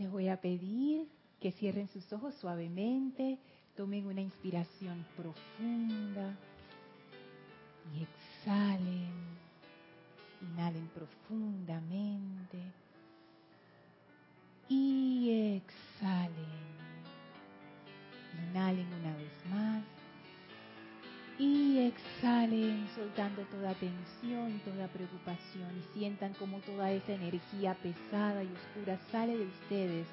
Les voy a pedir que cierren sus ojos suavemente, tomen una inspiración profunda y exhalen. Inhalen profundamente y exhalen. Inhalen una vez más y exhalen soltando toda tensión, toda preocupación y sientan como toda esa energía pesada y oscura sale de ustedes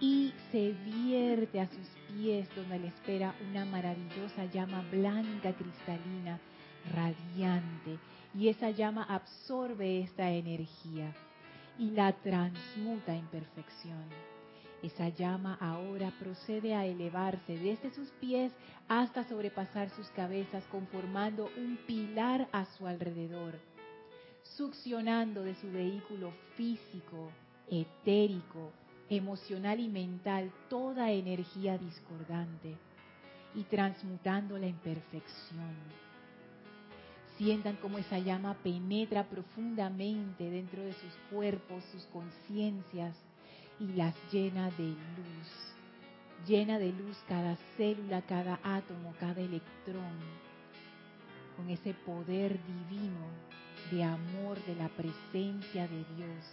y se vierte a sus pies donde le espera una maravillosa llama blanca cristalina, radiante. Y esa llama absorbe esta energía y la transmuta en perfección. Esa llama ahora procede a elevarse desde sus pies hasta sobrepasar sus cabezas, conformando un pilar a su alrededor, succionando de su vehículo físico, etérico, emocional y mental toda energía discordante y transmutándola en perfección. Sientan cómo esa llama penetra profundamente dentro de sus cuerpos, sus conciencias y las llena de luz. Llena de luz cada célula, cada átomo, cada electrón, con ese poder divino de amor de la presencia de Dios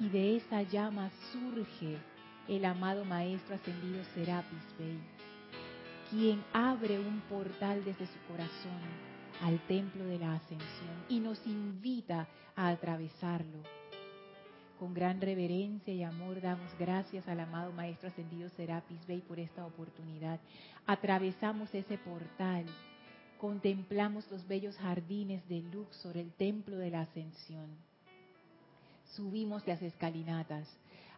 y de esa llama surge el amado Maestro Ascendido Serapis Bey, quien abre un portal desde su corazón al templo de la ascensión y nos invita a atravesarlo. Con gran reverencia y amor damos gracias al amado Maestro Ascendido Serapis Bey por esta oportunidad. Atravesamos ese portal, contemplamos los bellos jardines de Luxor, el templo de la ascensión subimos las escalinatas,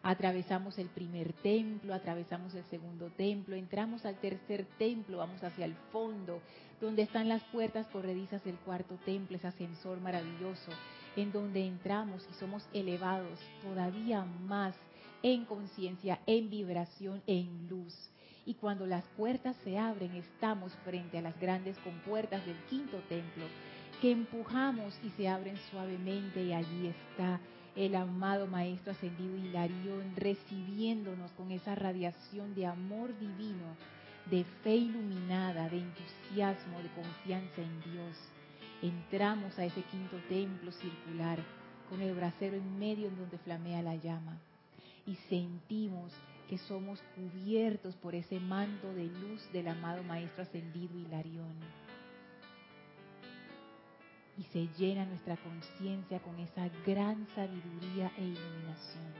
atravesamos el primer templo, atravesamos el segundo templo, entramos al tercer templo, vamos hacia el fondo, donde están las puertas corredizas del cuarto templo, ese ascensor maravilloso, en donde entramos y somos elevados todavía más en conciencia, en vibración, en luz. Y cuando las puertas se abren, estamos frente a las grandes compuertas del quinto templo, que empujamos y se abren suavemente y allí está el amado Maestro Ascendido Hilarión, recibiéndonos con esa radiación de amor divino, de fe iluminada, de entusiasmo, de confianza en Dios. Entramos a ese quinto templo circular con el brasero en medio en donde flamea la llama y sentimos que somos cubiertos por ese manto de luz del amado Maestro Ascendido Hilarión y se llena nuestra conciencia con esa gran sabiduría e iluminación.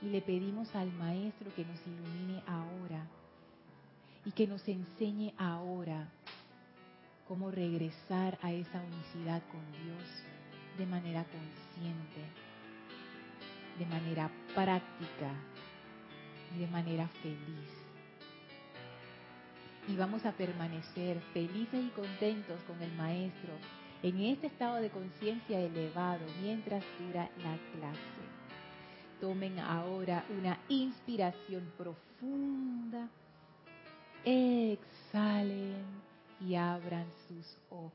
Y le pedimos al Maestro que nos ilumine ahora y que nos enseñe ahora cómo regresar a esa unicidad con Dios de manera consciente, de manera práctica y de manera feliz. Y vamos a permanecer felices y contentos con el Maestro en este estado de conciencia elevado mientras dura la clase. Tomen ahora una inspiración profunda, exhalen y abran sus ojos.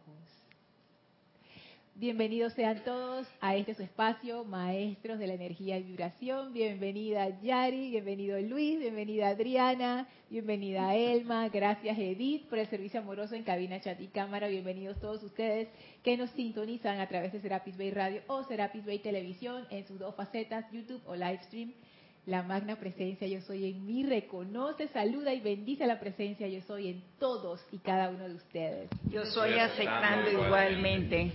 Bienvenidos sean todos a este su espacio, maestros de la energía y vibración. Bienvenida Yari, bienvenido Luis, bienvenida Adriana, bienvenida Elma, gracias Edith por el servicio amoroso en cabina, chat y cámara. Bienvenidos todos ustedes que nos sintonizan a través de Serapis Bay Radio o Serapis Bay Televisión en sus dos facetas, YouTube o Livestream. La magna presencia yo soy en mí reconoce, saluda y bendice la presencia yo soy en todos y cada uno de ustedes. Yo soy aceptando igualmente.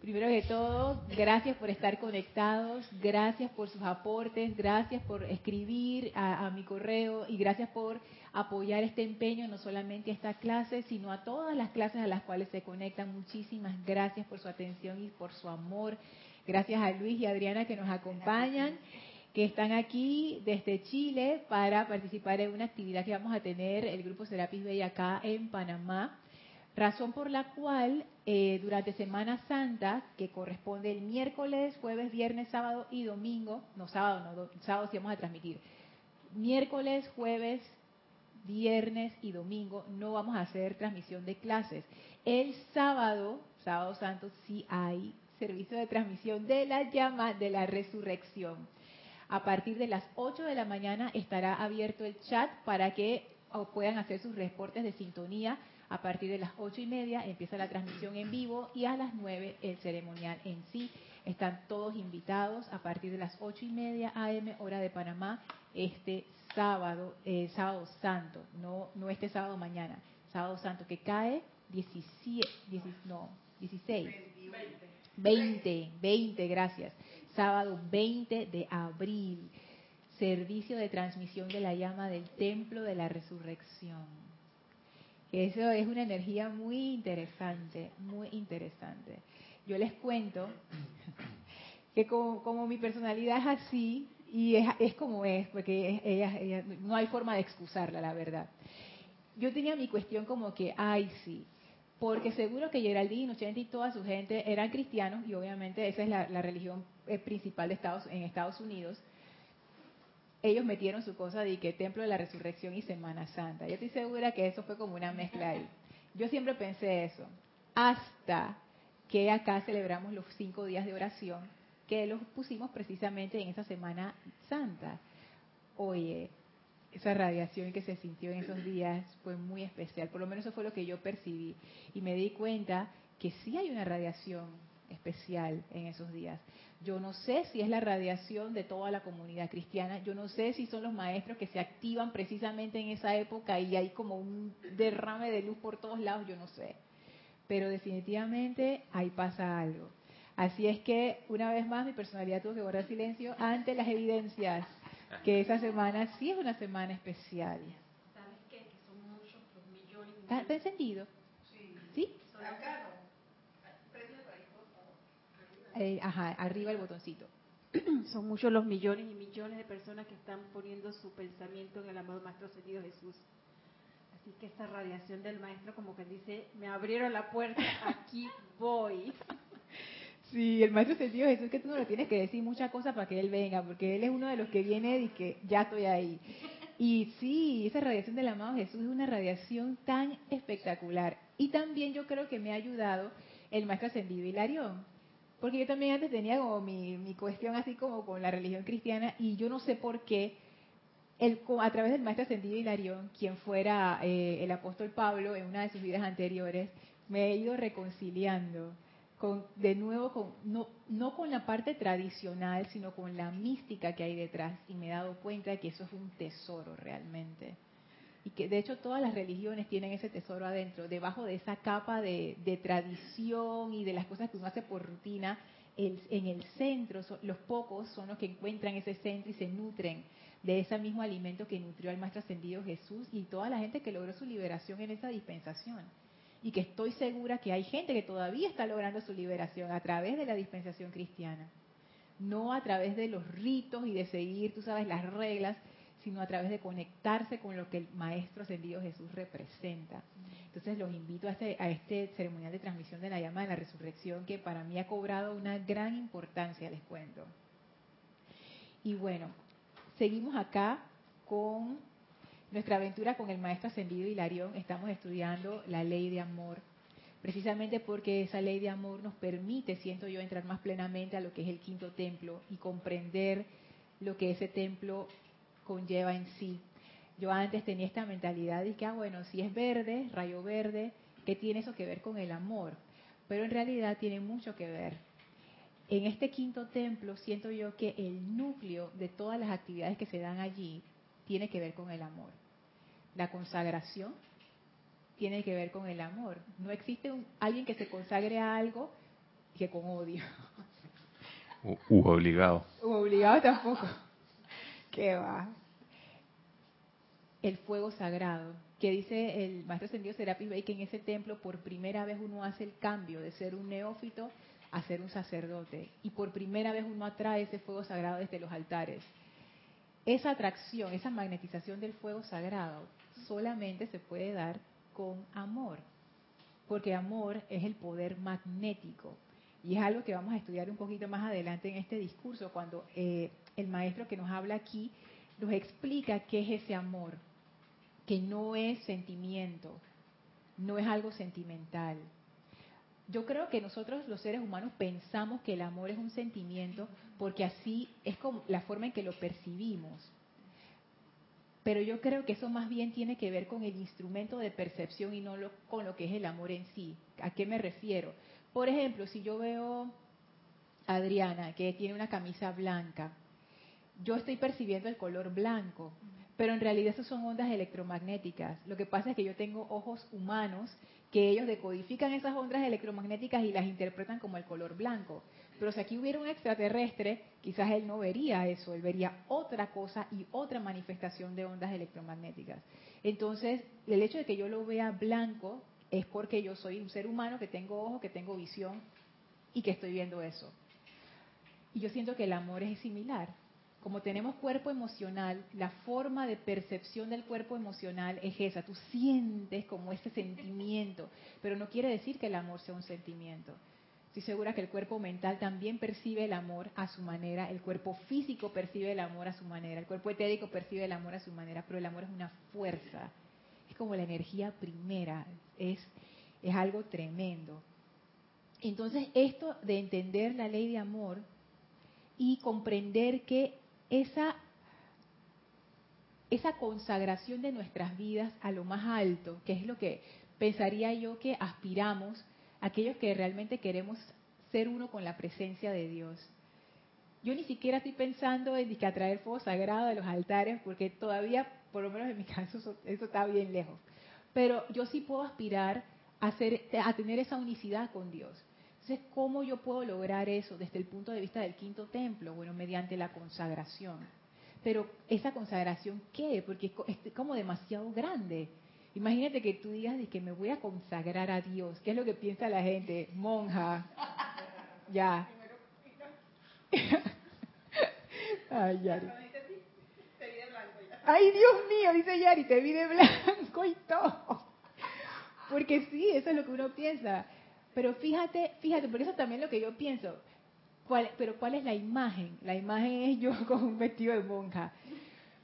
Primero que todo, gracias por estar conectados, gracias por sus aportes, gracias por escribir a, mi correo y gracias por apoyar este empeño, no solamente a esta clase, sino a todas las clases a las cuales se conectan. Muchísimas gracias por su atención y por su amor. Gracias a Luis y Adriana que nos acompañan, que están aquí desde Chile para participar en una actividad que vamos a tener el Grupo Serapis Bay acá en Panamá Razón por la cual eh, durante Semana Santa, que corresponde el miércoles, jueves, viernes, sábado y domingo, no sábado, no, sábado sí vamos a transmitir, miércoles, jueves, viernes y domingo no vamos a hacer transmisión de clases. El sábado, sábado santo, sí hay servicio de transmisión de la llama de la resurrección. A partir de las 8 de la mañana estará abierto el chat para que puedan hacer sus reportes de sintonía. A partir de las ocho y media empieza la transmisión en vivo y a las 9 el ceremonial en sí. Están todos invitados a partir de las ocho y media AM hora de Panamá este sábado, eh, sábado santo, no, no este sábado mañana, sábado santo que cae 17, no, 16, 20, 20, gracias, sábado 20 de abril, servicio de transmisión de la llama del templo de la resurrección. Eso es una energía muy interesante, muy interesante. Yo les cuento que como, mi personalidad es así, y es, como es, porque no hay forma de excusarla, la verdad. Yo tenía mi cuestión como que, ay, sí, porque seguro que Geraldine, Ochente y toda su gente eran cristianos, y obviamente esa es la, religión principal de Estados, en Estados Unidos. Ellos metieron su cosa de que Templo de la Resurrección y Semana Santa. Yo estoy segura que eso fue como una mezcla ahí. Yo siempre pensé eso, hasta que acá celebramos los cinco días de oración que los pusimos precisamente en esa Semana Santa. Oye, esa radiación que se sintió en esos días fue muy especial, por lo menos eso fue lo que yo percibí. Y me di cuenta que sí hay una radiación especial en esos días. Yo no sé si es la radiación de toda la comunidad cristiana, yo no sé si son los maestros que se activan precisamente en esa época y hay como un derrame de luz por todos lados, yo no sé. Pero definitivamente ahí pasa algo. Así es que, una vez más, mi personalidad tuvo que guardar silencio ante las evidencias que esa semana sí es una semana especial. ¿Sabes qué? Que son muchos millones. ¿Está, encendido? Sí. ¿Sí? Acá eh, arriba el botoncito. Son muchos los millones y millones de personas que están poniendo su pensamiento en el amado Maestro Ascendido Jesús. Así que esta radiación del Maestro como que dice, me abrieron la puerta, aquí voy. Sí, el maestro sentido Jesús es que tú no le tienes que decir muchas cosas para que él venga, porque él es uno de los que viene y que ya estoy ahí. Y sí, esa radiación del amado Jesús es una radiación tan espectacular. Y también yo creo que me ha ayudado el maestro ascendido Hilarión. Porque yo también antes tenía como mi, cuestión así como con la religión cristiana y yo no sé por qué el, a través del maestro ascendido Hilarión, quien fuera eh, el apóstol Pablo en una de sus vidas anteriores, me he ido reconciliando de nuevo, con, no, no con la parte tradicional, sino con la mística que hay detrás. Y me he dado cuenta de que eso es un tesoro realmente. Y que de hecho todas las religiones tienen ese tesoro adentro. Debajo de esa capa de, tradición y de las cosas que uno hace por rutina, en el centro, los pocos son los que encuentran ese centro y se nutren de ese mismo alimento que nutrió al Maestro Ascendido Jesús y toda la gente que logró su liberación en esa dispensación y que estoy segura que hay gente que todavía está logrando su liberación a través de la dispensación cristiana. No a través de los ritos y de seguir, tú sabes, las reglas, sino a través de conectarse con lo que el Maestro Ascendido Jesús representa. Entonces los invito a este, a este ceremonial de transmisión de la llama de la resurrección que para mí ha cobrado una gran importancia, les cuento. Y bueno, seguimos acá con nuestra aventura con el maestro ascendido Hilarión estamos estudiando la ley de amor, precisamente porque esa ley de amor nos permite, siento yo, entrar más plenamente a lo que es el quinto templo y comprender lo que ese templo conlleva en sí. Yo antes tenía esta mentalidad de que, ah, bueno, si es verde, rayo verde, ¿qué tiene eso que ver con el amor? Pero en realidad tiene mucho que ver. En este quinto templo siento yo que el núcleo de todas las actividades que se dan allí tiene que ver con el amor. La consagración tiene que ver con el amor. No existe alguien que se consagre a algo que con odio. U, obligado. U obligado tampoco. El fuego sagrado, que dice el maestro ascendido Serapis Bey que en ese templo por primera vez uno hace el cambio de ser un neófito a ser un sacerdote. Y por primera vez uno atrae ese fuego sagrado desde los altares esa atracción, esa magnetización del fuego sagrado solamente se puede dar con amor, porque amor es el poder magnético. Y es algo que vamos a estudiar un poquito más adelante en este discurso, cuando eh, el maestro que nos habla aquí nos explica qué es ese amor, que no es sentimiento, no es algo sentimental. yo creo que nosotros los seres humanos pensamos que el amor es un sentimiento porque así es como la forma en que lo percibimos. Pero yo creo que eso más bien tiene que ver con el instrumento de percepción y no con lo que es el amor en sí. ¿A qué me refiero? Por ejemplo, si yo veo a Adriana que tiene una camisa blanca, yo estoy percibiendo el color blanco, pero en realidad eso son ondas electromagnéticas. Lo que pasa es que yo tengo ojos humanos que ellos decodifican esas ondas electromagnéticas y las interpretan como el color blanco. Pero si aquí hubiera un extraterrestre, quizás él no vería eso, él vería otra cosa y otra manifestación de ondas electromagnéticas. Entonces, el hecho de que yo lo vea blanco es porque yo soy un ser humano que tengo ojos, que tengo visión y que estoy viendo eso. Y yo siento que el amor es similar como tenemos cuerpo emocional, la forma de percepción del cuerpo emocional es esa. Tú sientes como ese sentimiento, pero no quiere decir que el amor sea un sentimiento. Estoy segura que el cuerpo mental también percibe el amor a su manera, el cuerpo físico percibe el amor a su manera, el cuerpo etérico percibe el amor a su manera, pero el amor es una fuerza, es como la energía primera, es, es algo tremendo. Entonces, esto de entender la ley de amor y comprender que esa, esa consagración de nuestras vidas a lo más alto, que es lo que pensaría yo que aspiramos, aquellos que realmente queremos ser uno con la presencia de Dios. Yo ni siquiera estoy pensando en que atraer fuego sagrado de los altares, porque todavía, por lo menos en mi caso, eso, eso está bien lejos. Pero yo sí puedo aspirar a, tener esa unicidad con Dios. Entonces, ¿cómo yo puedo lograr eso desde el punto de vista del quinto templo? Bueno, mediante la consagración. Pero esa consagración, ¿qué? Porque es como demasiado grande. Imagínate que tú digas que me voy a consagrar a Dios. ¿Qué es lo que piensa la gente? Monja. Ya. Ay, Yari. Ay, Dios mío, dice Yari, te vi de blanco y todo. Porque sí, eso es lo que uno piensa. Pero fíjate, fíjate, por eso también lo que yo pienso. ¿cuál, pero ¿cuál es la imagen? La imagen es yo con un vestido de monja.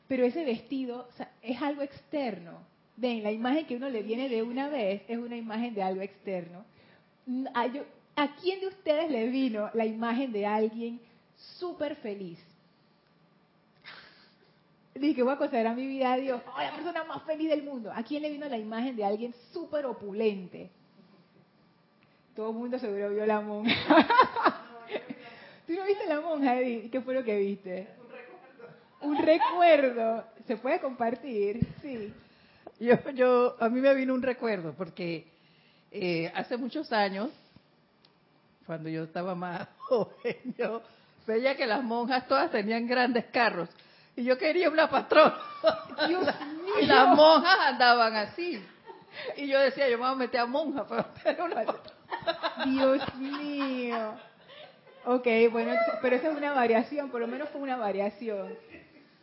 Pero ese vestido es algo externo. Ven, la imagen que uno le viene de una vez es una imagen de algo externo. ¿A, ¿a quién de ustedes le vino la imagen de alguien súper feliz? Dije voy a considerar mi vida a Dios. Oh, la persona más feliz del mundo. ¿A quién le vino la imagen de alguien súper opulente? Todo el mundo seguro vio la monja. ¿Tú no viste la monja, Edith? ¿Qué fue lo que viste? Un recuerdo. Un recuerdo. ¿Se puede compartir? Sí. Yo, yo, a mí me vino un recuerdo porque eh, hace muchos años, cuando yo estaba más joven, yo veía que las monjas todas tenían grandes carros y yo quería una patrona. Dios mío. Y las monjas andaban así. Y yo decía, yo me voy a meter a monja para tener una patrona. Dios mío. Ok, bueno, pero esa es una variación, por lo menos fue una variación.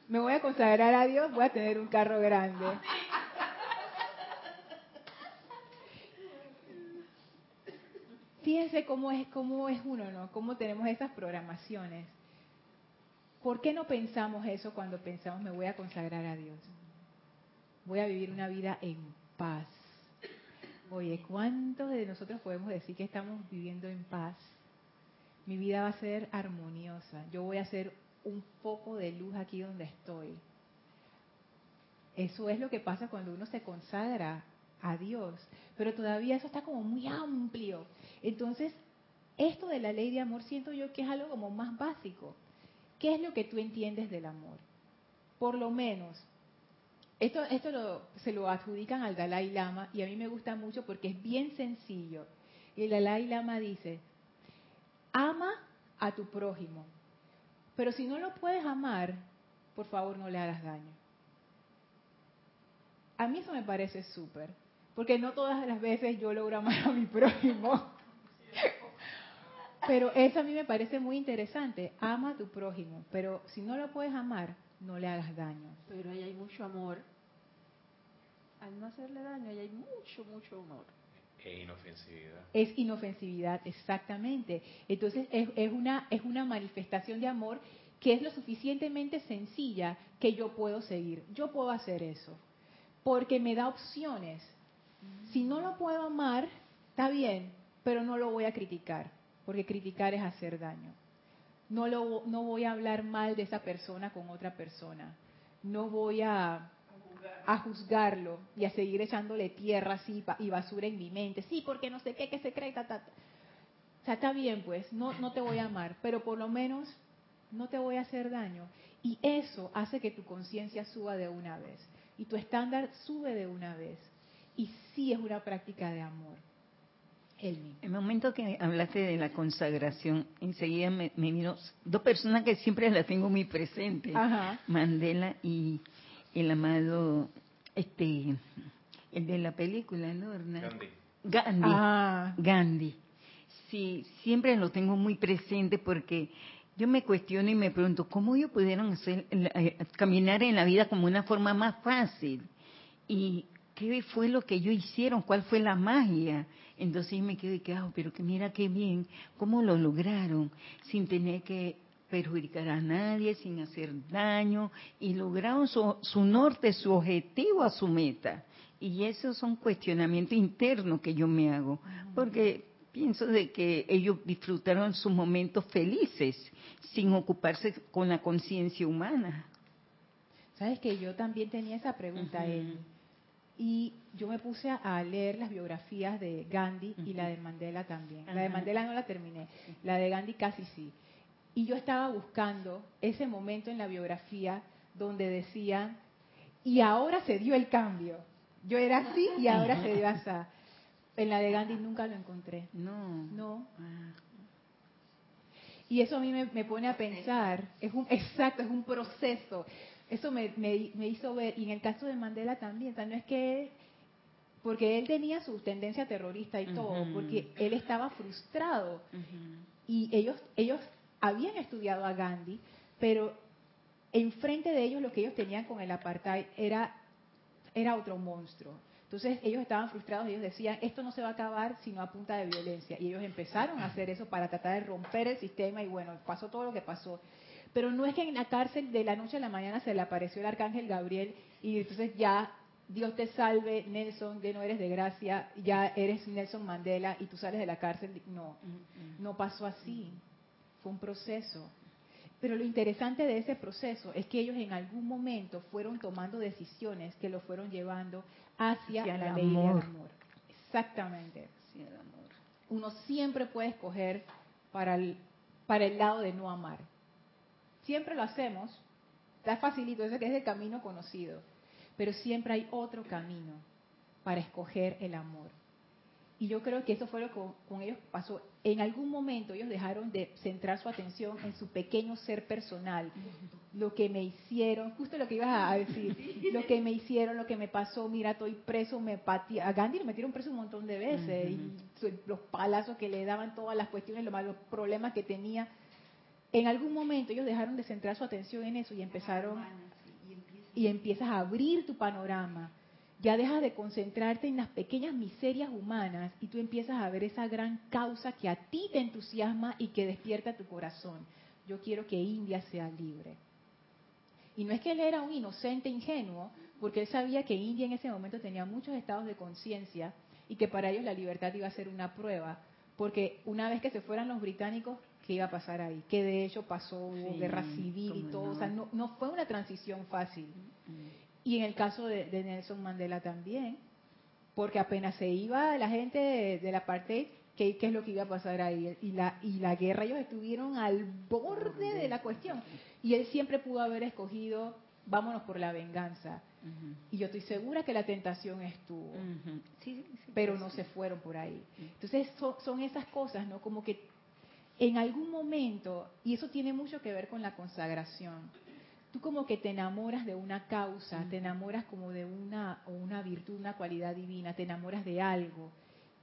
Me voy a consagrar a Dios, voy a tener un carro grande. Fíjense cómo es, cómo es uno, ¿no? Cómo tenemos esas programaciones. ¿Por qué no pensamos eso cuando pensamos me voy a consagrar a Dios? Voy a vivir una vida en paz. Oye, ¿cuántos de nosotros podemos decir que estamos viviendo en paz? Mi vida va a ser armoniosa. Yo voy a hacer un poco de luz aquí donde estoy. Eso es lo que pasa cuando uno se consagra a Dios. Pero todavía eso está como muy amplio. Entonces, esto de la ley de amor siento yo que es algo como más básico. ¿Qué es lo que tú entiendes del amor? Por lo menos, esto, esto se lo adjudican al Dalai Lama y a mí me gusta mucho porque es bien sencillo. Y el Dalai Lama dice, ama a tu prójimo, pero si no lo puedes amar, por favor no le hagas daño. A mí eso me parece súper, porque no todas las veces yo logro amar a mi prójimo. Pero eso a mí me parece muy interesante. Ama a tu prójimo, pero si no lo puedes amar, no le hagas daño. Pero ahí hay mucho amor. Al no hacerle daño, ahí hay mucho, mucho amor. Es inofensividad. Es inofensividad, exactamente. Entonces es, es, una, es una manifestación de amor que es lo suficientemente sencilla que yo puedo seguir. Yo puedo hacer eso. Porque me da opciones. Si no lo puedo amar, está bien, pero no lo voy a criticar, porque criticar es hacer daño. No, lo, no voy a hablar mal de esa persona con otra persona. No voy a, a juzgarlo y a seguir echándole tierra así y basura en mi mente. Sí, porque no sé qué, que se cree, ta, ta, O sea, está bien, pues, no, no te voy a amar, pero por lo menos no te voy a hacer daño. Y eso hace que tu conciencia suba de una vez y tu estándar sube de una vez. Y sí es una práctica de amor. En el momento que hablaste de la consagración, enseguida me, me dos personas que siempre las tengo muy presentes, Mandela y el amado, este, el de la película, ¿no? Gandhi. Gandhi. Ah. Gandhi. Sí, siempre lo tengo muy presente porque yo me cuestiono y me pregunto, ¿cómo ellos pudieron hacer, eh, caminar en la vida como una forma más fácil? Y ¿qué fue lo que ellos hicieron? ¿Cuál fue la magia? Entonces me quedo quedado, pero que mira qué bien, cómo lo lograron, sin tener que perjudicar a nadie, sin hacer daño, y lograron su, su norte, su objetivo a su meta. Y esos son cuestionamientos internos que yo me hago, porque pienso de que ellos disfrutaron sus momentos felices, sin ocuparse con la conciencia humana. Sabes que yo también tenía esa pregunta, y yo me puse a leer las biografías de Gandhi y la de Mandela también. La de Mandela no la terminé, la de Gandhi casi sí. Y yo estaba buscando ese momento en la biografía donde decían, y ahora se dio el cambio. Yo era así y ahora se dio así. En la de Gandhi nunca lo encontré. No. No. Ah. Y eso a mí me, me, pone a pensar, es un, exacto, es un proceso eso me, me, hizo ver, y en el caso de Mandela también, no es que, porque él tenía su tendencia terrorista y todo, porque él estaba frustrado. Y ellos, ellos habían estudiado a Gandhi, pero enfrente de ellos lo que ellos tenían con el apartheid era, era otro monstruo. Entonces ellos estaban frustrados, ellos decían, esto no se va a acabar sino a punta de violencia. Y ellos empezaron a hacer eso para tratar de romper el sistema y bueno, pasó todo lo que pasó. Pero no es que en la cárcel de la noche a la mañana se le apareció el arcángel Gabriel y entonces ya Dios te salve, Nelson, que no eres de gracia, ya eres Nelson Mandela y tú sales de la cárcel. No, no pasó así. Fue un proceso. Pero lo interesante de ese proceso es que ellos en algún momento fueron tomando decisiones que lo fueron llevando hacia, la ley del amor. Exactamente. Hacia el amor. Uno siempre puede escoger para el, para el lado de no amar Siempre lo hacemos, está facilito, ese que es el camino conocido, pero siempre hay otro camino para escoger el amor. Y yo creo que eso fue lo que con, ellos pasó. En algún momento ellos dejaron de centrar su atención en su pequeño ser personal, lo que me hicieron, justo lo que ibas a decir, lo que me hicieron, lo que me pasó, mira, estoy preso, me patí, a Gandhi lo metieron preso un montón de veces, y los palazos que le daban, todas las cuestiones, los malos problemas que tenía, en algún momento ellos dejaron de centrar su atención en eso y empezaron y empiezas a abrir tu panorama. Ya dejas de concentrarte en las pequeñas miserias humanas y tú empiezas a ver esa gran causa que a ti te entusiasma y que despierta tu corazón. Yo quiero que India sea libre. Y no es que él era un inocente ingenuo, porque él sabía que India en ese momento tenía muchos estados de conciencia y que para ellos la libertad iba a ser una prueba, porque una vez que se fueran los británicos, qué iba a pasar ahí, que de hecho pasó, guerra civil y todo, o sea, no, no, fue una transición fácil. Y en el caso de, Nelson Mandela también, porque apenas se iba la gente de, la parte, ¿qué, ¿qué, es lo que iba a pasar ahí? Y la, y la guerra, ellos estuvieron al borde de la cuestión. Y él siempre pudo haber escogido, vámonos por la venganza. Y yo estoy segura que la tentación estuvo, pero no se fueron por ahí. Entonces son, son esas cosas, ¿no? Como que en algún momento, y eso tiene mucho que ver con la consagración, tú como que te enamoras de una causa, te enamoras como de una, una virtud, una cualidad divina, te enamoras de algo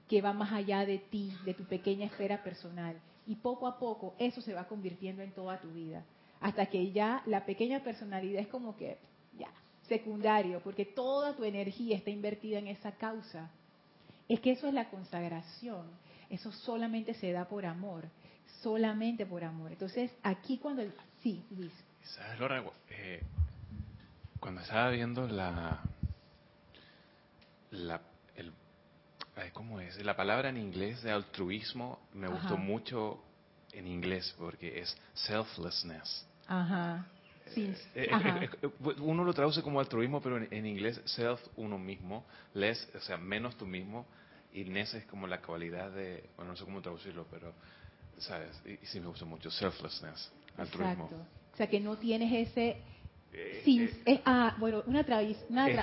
que va más allá de ti, de tu pequeña esfera personal. Y poco a poco eso se va convirtiendo en toda tu vida. Hasta que ya la pequeña personalidad es como que, ya, secundario, porque toda tu energía está invertida en esa causa. Es que eso es la consagración. Eso solamente se da por amor solamente por amor. Entonces, aquí cuando... sí, Luis. ¿Sabes, Laura? Eh, cuando estaba viendo la, la, ¿cómo es? La palabra en inglés de altruismo me gustó mucho en inglés porque es selflessness. Ajá. Sí. Eh, eh, eh, uno lo traduce como altruismo, pero en, inglés self uno mismo, less, o sea, menos tú mismo, y ness es como la cualidad de, bueno, no sé cómo traducirlo, pero, ¿sabes? Y, sí me gusta mucho, selflessness, altruismo. Exacto. O sea, que no tienes ese... sin, ah, bueno, una,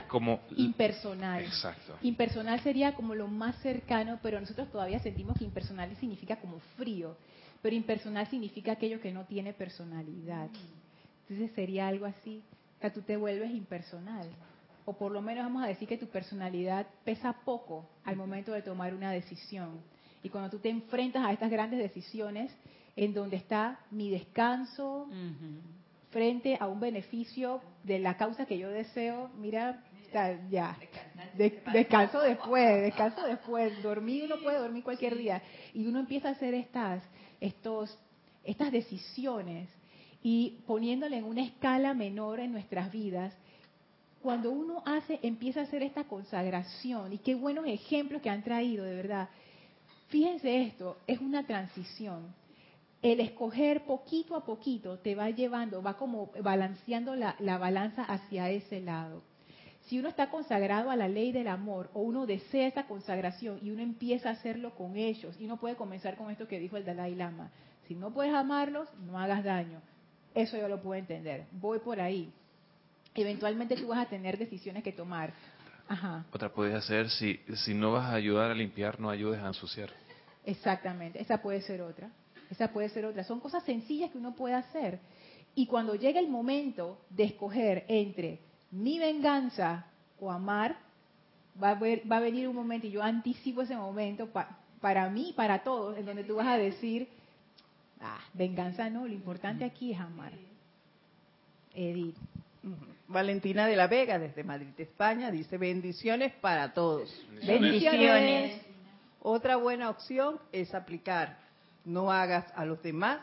como impersonal. Exacto. Impersonal sería como lo más cercano, pero nosotros todavía sentimos que impersonal significa como frío, pero impersonal significa aquello que no tiene personalidad. Entonces sería algo así, o sea, tú te vuelves impersonal. O por lo menos vamos a decir que tu personalidad pesa poco al momento de tomar una decisión. Y cuando tú te enfrentas a estas grandes decisiones, en donde está mi descanso frente a un beneficio de la causa que yo deseo, mira, ya, descanso después, descanso después, dormir uno puede dormir cualquier día. Y uno empieza a hacer estas, estos, estas decisiones y poniéndole en una escala menor en nuestras vidas, cuando uno hace, empieza a hacer esta consagración, y qué buenos ejemplos que han traído, de verdad. Fíjense esto, es una transición. El escoger poquito a poquito te va llevando, va como balanceando la, la balanza hacia ese lado. Si uno está consagrado a la ley del amor o uno desea esa consagración y uno empieza a hacerlo con ellos, y uno puede comenzar con esto que dijo el Dalai Lama, si no puedes amarlos, no hagas daño. Eso yo lo puedo entender. Voy por ahí. Eventualmente tú vas a tener decisiones que tomar. Ajá. Otra puedes hacer, si, si no vas a ayudar a limpiar, no ayudes a ensuciar. Exactamente, esa puede ser otra. Esa puede ser otra. Son cosas sencillas que uno puede hacer. Y cuando llega el momento de escoger entre mi venganza o amar, va a, va a venir un momento, y yo anticipo ese momento para mí, para todos, en donde tú vas a decir, Ah, venganza no, lo importante aquí es amar. Edith. Valentina de la Vega, desde Madrid, España, dice bendiciones para todos. Bendiciones. Otra buena opción es aplicar, no hagas a los demás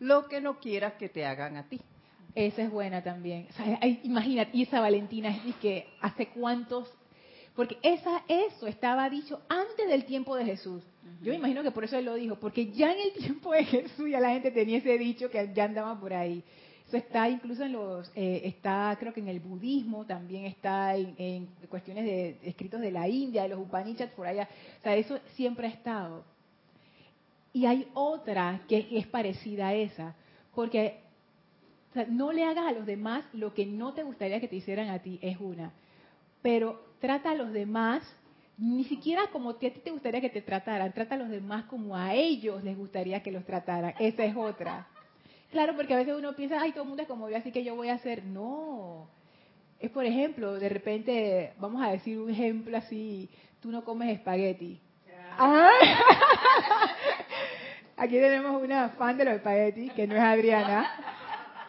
lo que no quieras que te hagan a ti. Esa es buena también. imagínate, y esa Valentina es que hace cuántos porque esa, eso estaba dicho antes del tiempo de Jesús. Yo me imagino que por eso él lo dijo, porque ya en el tiempo de Jesús ya la gente tenía ese dicho que ya andaba por ahí. Eso está incluso en los, eh, está creo que en el budismo, también está en, cuestiones de escritos de la India, de los Upanishads por allá. O sea, eso siempre ha estado. Y hay otra que es parecida a esa, porque no le hagas a los demás lo que no te gustaría que te hicieran a ti, es una. Pero trata a los demás, ni siquiera como a ti te gustaría que te trataran, trata a los demás como a ellos les gustaría que los trataran. Esa es otra. Claro, porque a veces uno piensa, ay, todo el mundo es como yo, así que yo voy a hacer. No. Es, por ejemplo, de repente, vamos a decir un ejemplo así, tú no comes espagueti. Aquí tenemos una fan de los espaguetis, que no es Adriana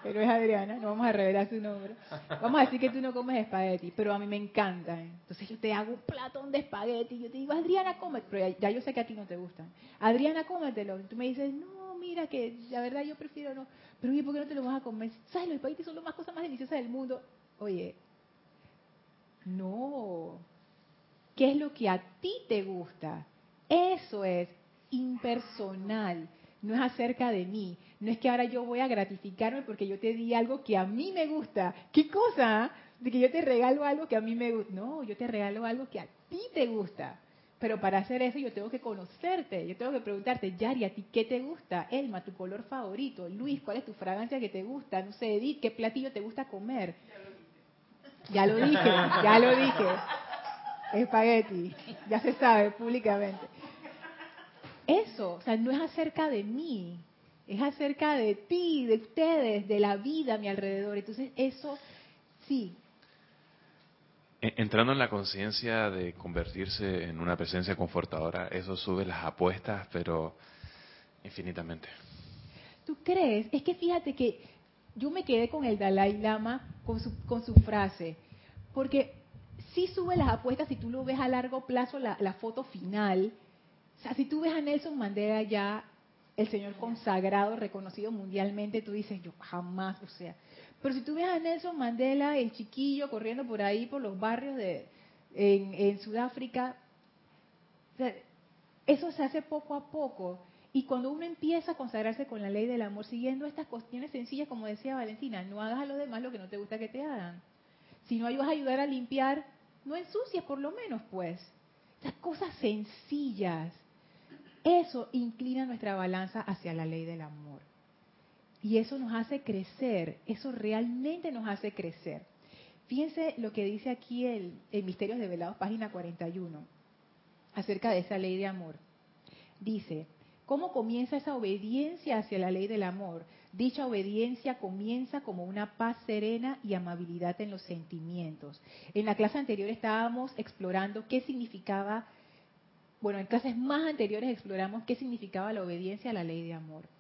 pero es Adriana, no vamos a revelar su nombre. Vamos a decir que tú no comes espagueti, pero a mí me encanta. Entonces yo te hago un platón de espagueti y yo te digo, Adriana, come, pero ya, yo sé que a ti no te gustan. Adriana, cómetelo. Y tú me dices, no, mira que la verdad yo prefiero no. Pero oye, ¿por qué no te lo vas a comer? ¿Sabes? Los espaguetis son las más cosas más deliciosas del mundo. Oye, no. ¿Qué es lo que a ti te gusta? Eso es impersonal no es acerca de mí. No es que ahora yo voy a gratificarme porque yo te di algo que a mí me gusta. ¿Qué cosa? De que yo te regalo algo que a mí me gusta. No, yo te regalo algo que a ti te gusta. Pero para hacer eso yo tengo que conocerte. Yo tengo que preguntarte, Yari, ¿a ti qué te gusta? Elma, tu color favorito. Luis, ¿cuál es tu fragancia que te gusta? No sé, Edith, ¿qué platillo te gusta comer? Ya lo dije, ya lo dije. Espagueti. Ya se sabe públicamente. Eso, o sea, no es acerca de mí, es acerca de ti, de ustedes, de la vida a mi alrededor. Entonces, eso sí. E, entrando en la conciencia de convertirse en una presencia confortadora, eso sube las apuestas, pero infinitamente. ¿Tú crees? Es que fíjate que yo me quedé con el Dalai Lama con su, con su frase, porque sí sube las apuestas si tú lo ves a largo plazo, la, la foto final, o sea, si tú ves a Nelson Mandela ya, el señor consagrado, reconocido mundialmente, tú dices, yo jamás, o sea. Pero si tú ves a Nelson Mandela, el chiquillo corriendo por ahí, por los barrios de, en, Sudáfrica, eso se hace poco a poco. Y cuando uno empieza a consagrarse con la ley del amor, siguiendo estas cuestiones sencillas, como decía Valentina, no hagas a los demás lo que no te gusta que te hagan. Si no ayudas a ayudar a limpiar, no ensucies por lo menos, pues. Estas cosas sencillas. Eso inclina nuestra balanza hacia la ley del amor. Y eso nos hace crecer, eso realmente nos hace crecer. Fíjense lo que dice aquí el, Misterios Develados, página 41, acerca de esa ley de amor. Dice, ¿cómo comienza esa obediencia hacia la ley del amor? Dicha obediencia comienza como una paz serena y amabilidad en los sentimientos. En la clase anterior estábamos explorando qué significaba, bueno, en clases más anteriores exploramos qué significaba la obediencia a la ley de amor.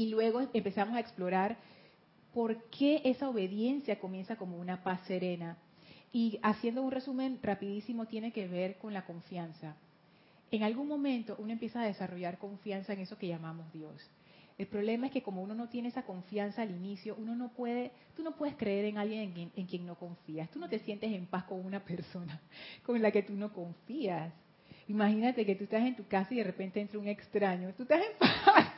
Y luego empezamos a explorar por qué esa obediencia comienza como una paz serena. Y haciendo un resumen rapidísimo tiene que ver con la confianza. En algún momento uno empieza a desarrollar confianza en eso que llamamos Dios. El problema es que como uno no tiene esa confianza al inicio, uno no puede, tú no puedes creer en alguien en quien, en quien no confías. Tú no te sientes en paz con una persona con la que tú no confías. Imagínate que tú estás en tu casa y de repente entra un extraño. Tú estás en paz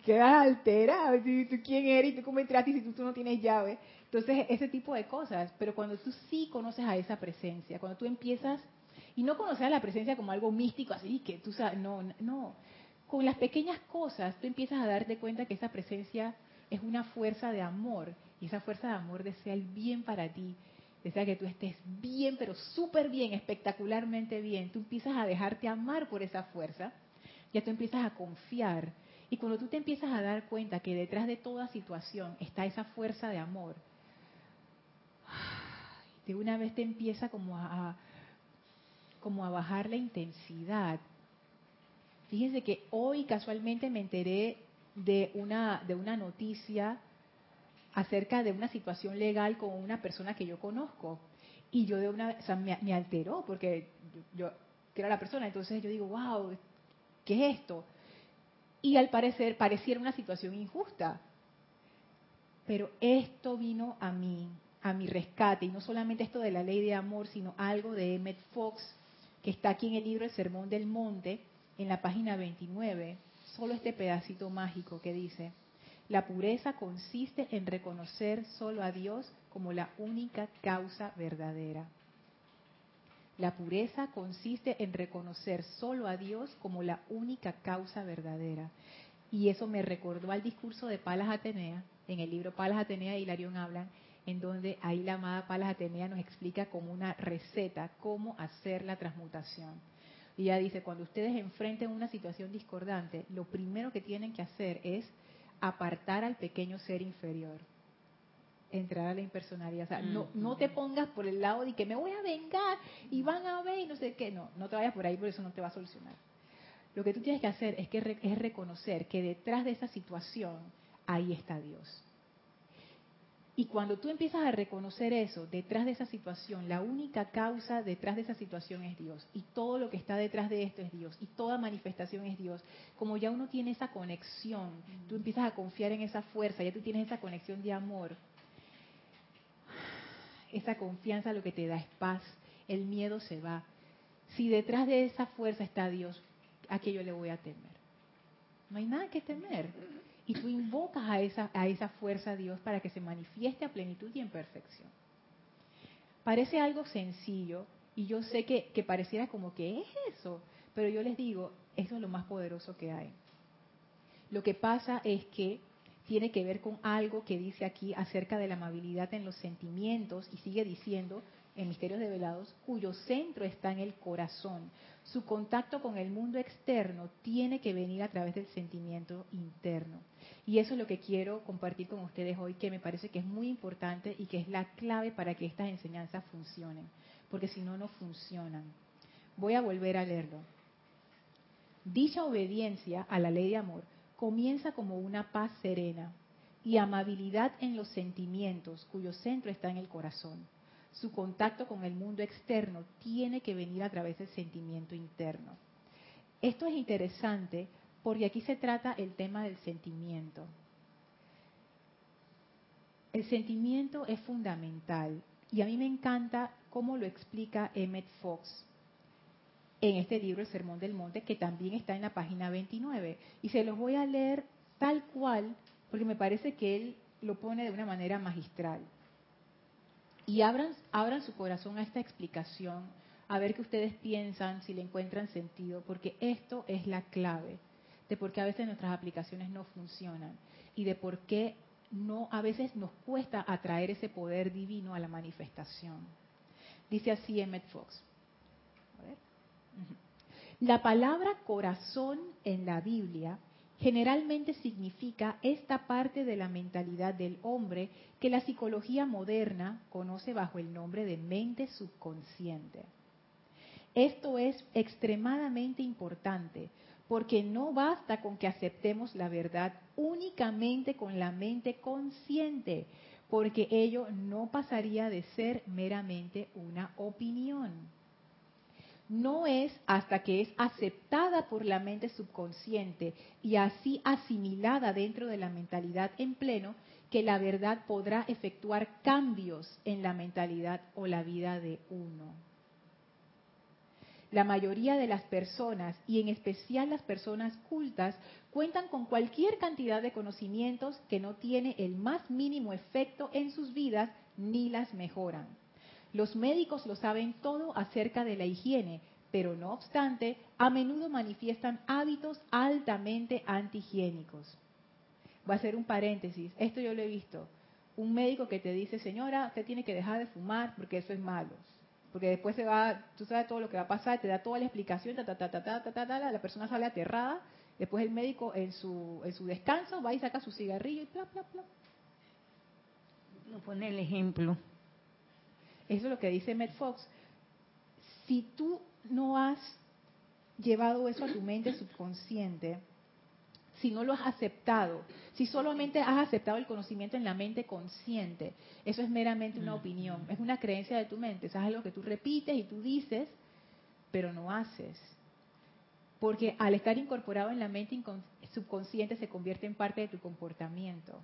quedas alterado. ¿Tú quién eres? ¿Y tú cómo entraste si tú, no tienes llave? Entonces, ese tipo de cosas. Pero cuando tú sí conoces a esa presencia, cuando tú empiezas, y no conoces a la presencia como algo místico, así que tú sabes, no, no. Con las pequeñas cosas, tú empiezas a darte cuenta que esa presencia es una fuerza de amor. Y esa fuerza de amor desea el bien para ti. Desea que tú estés bien, pero súper bien, espectacularmente bien. Tú empiezas a dejarte amar por esa fuerza. Ya tú empiezas a confiar y cuando tú te empiezas a dar cuenta que detrás de toda situación está esa fuerza de amor, de una vez te empieza como a, como a bajar la intensidad. Fíjense que hoy casualmente me enteré de una, de una noticia acerca de una situación legal con una persona que yo conozco. Y yo de una, o sea, me, me alteró porque yo, yo, que era la persona, entonces yo digo, wow, ¿qué es esto? Y al parecer pareciera una situación injusta. Pero esto vino a mí, a mi rescate, y no solamente esto de la ley de amor, sino algo de Emmett Fox, que está aquí en el libro El Sermón del Monte, en la página 29, solo este pedacito mágico que dice, la pureza consiste en reconocer solo a Dios como la única causa verdadera. La pureza consiste en reconocer solo a Dios como la única causa verdadera. Y eso me recordó al discurso de Palas Atenea, en el libro Palas Atenea y Hilarión hablan, en donde ahí la amada Palas Atenea nos explica como una receta cómo hacer la transmutación. Y ella dice, cuando ustedes enfrenten una situación discordante, lo primero que tienen que hacer es apartar al pequeño ser inferior entrar a la impersonalidad. O sea, no, no te pongas por el lado de que me voy a vengar y van a ver y no sé qué. No, no te vayas por ahí, por eso no te va a solucionar. Lo que tú tienes que hacer es, que es reconocer que detrás de esa situación, ahí está Dios. Y cuando tú empiezas a reconocer eso, detrás de esa situación, la única causa detrás de esa situación es Dios. Y todo lo que está detrás de esto es Dios. Y toda manifestación es Dios. Como ya uno tiene esa conexión, tú empiezas a confiar en esa fuerza, ya tú tienes esa conexión de amor, esa confianza lo que te da es paz, el miedo se va. Si detrás de esa fuerza está Dios, ¿a qué yo le voy a temer? No hay nada que temer. Y tú invocas a esa, a esa fuerza a Dios para que se manifieste a plenitud y en perfección. Parece algo sencillo y yo sé que, que pareciera como que es eso, pero yo les digo, eso es lo más poderoso que hay. Lo que pasa es que tiene que ver con algo que dice aquí acerca de la amabilidad en los sentimientos y sigue diciendo en Misterios Develados, cuyo centro está en el corazón. Su contacto con el mundo externo tiene que venir a través del sentimiento interno. Y eso es lo que quiero compartir con ustedes hoy, que me parece que es muy importante y que es la clave para que estas enseñanzas funcionen, porque si no, no funcionan. Voy a volver a leerlo. Dicha obediencia a la ley de amor comienza como una paz serena y amabilidad en los sentimientos cuyo centro está en el corazón. Su contacto con el mundo externo tiene que venir a través del sentimiento interno. Esto es interesante porque aquí se trata el tema del sentimiento. El sentimiento es fundamental y a mí me encanta cómo lo explica Emmett Fox. En este libro, El Sermón del Monte, que también está en la página 29. Y se los voy a leer tal cual, porque me parece que él lo pone de una manera magistral. Y abran, abran su corazón a esta explicación, a ver qué ustedes piensan, si le encuentran sentido, porque esto es la clave de por qué a veces nuestras aplicaciones no funcionan y de por qué no a veces nos cuesta atraer ese poder divino a la manifestación. Dice así Emmett Fox. La palabra corazón en la Biblia generalmente significa esta parte de la mentalidad del hombre que la psicología moderna conoce bajo el nombre de mente subconsciente. Esto es extremadamente importante porque no basta con que aceptemos la verdad únicamente con la mente consciente, porque ello no pasaría de ser meramente una opinión. No es hasta que es aceptada por la mente subconsciente y así asimilada dentro de la mentalidad en pleno que la verdad podrá efectuar cambios en la mentalidad o la vida de uno la mayoría de las personas, y en especial las personas cultas, cuentan con cualquier cantidad de conocimientos que no tiene el más mínimo efecto en sus vidas ni las mejoran. Los médicos lo saben todo acerca de la higiene, pero no obstante, a menudo manifiestan hábitos altamente antihigiénicos. Voy a hacer un paréntesis, esto yo lo he visto. Un médico que te dice, señora, usted tiene que dejar de fumar porque eso es malo porque después se va, tú sabes todo lo que va a pasar, te da toda la explicación, ta, ta, ta, ta, ta, ta, ta, la persona sale aterrada, después el médico en su, en su descanso va y saca su cigarrillo y bla, bla, bla. No pone el ejemplo. Eso es lo que dice Matt Fox. Si tú no has llevado eso a tu mente subconsciente, si no lo has aceptado, si solamente has aceptado el conocimiento en la mente consciente, eso es meramente una opinión, es una creencia de tu mente, eso es algo que tú repites y tú dices, pero no haces. Porque al estar incorporado en la mente subconsciente se convierte en parte de tu comportamiento.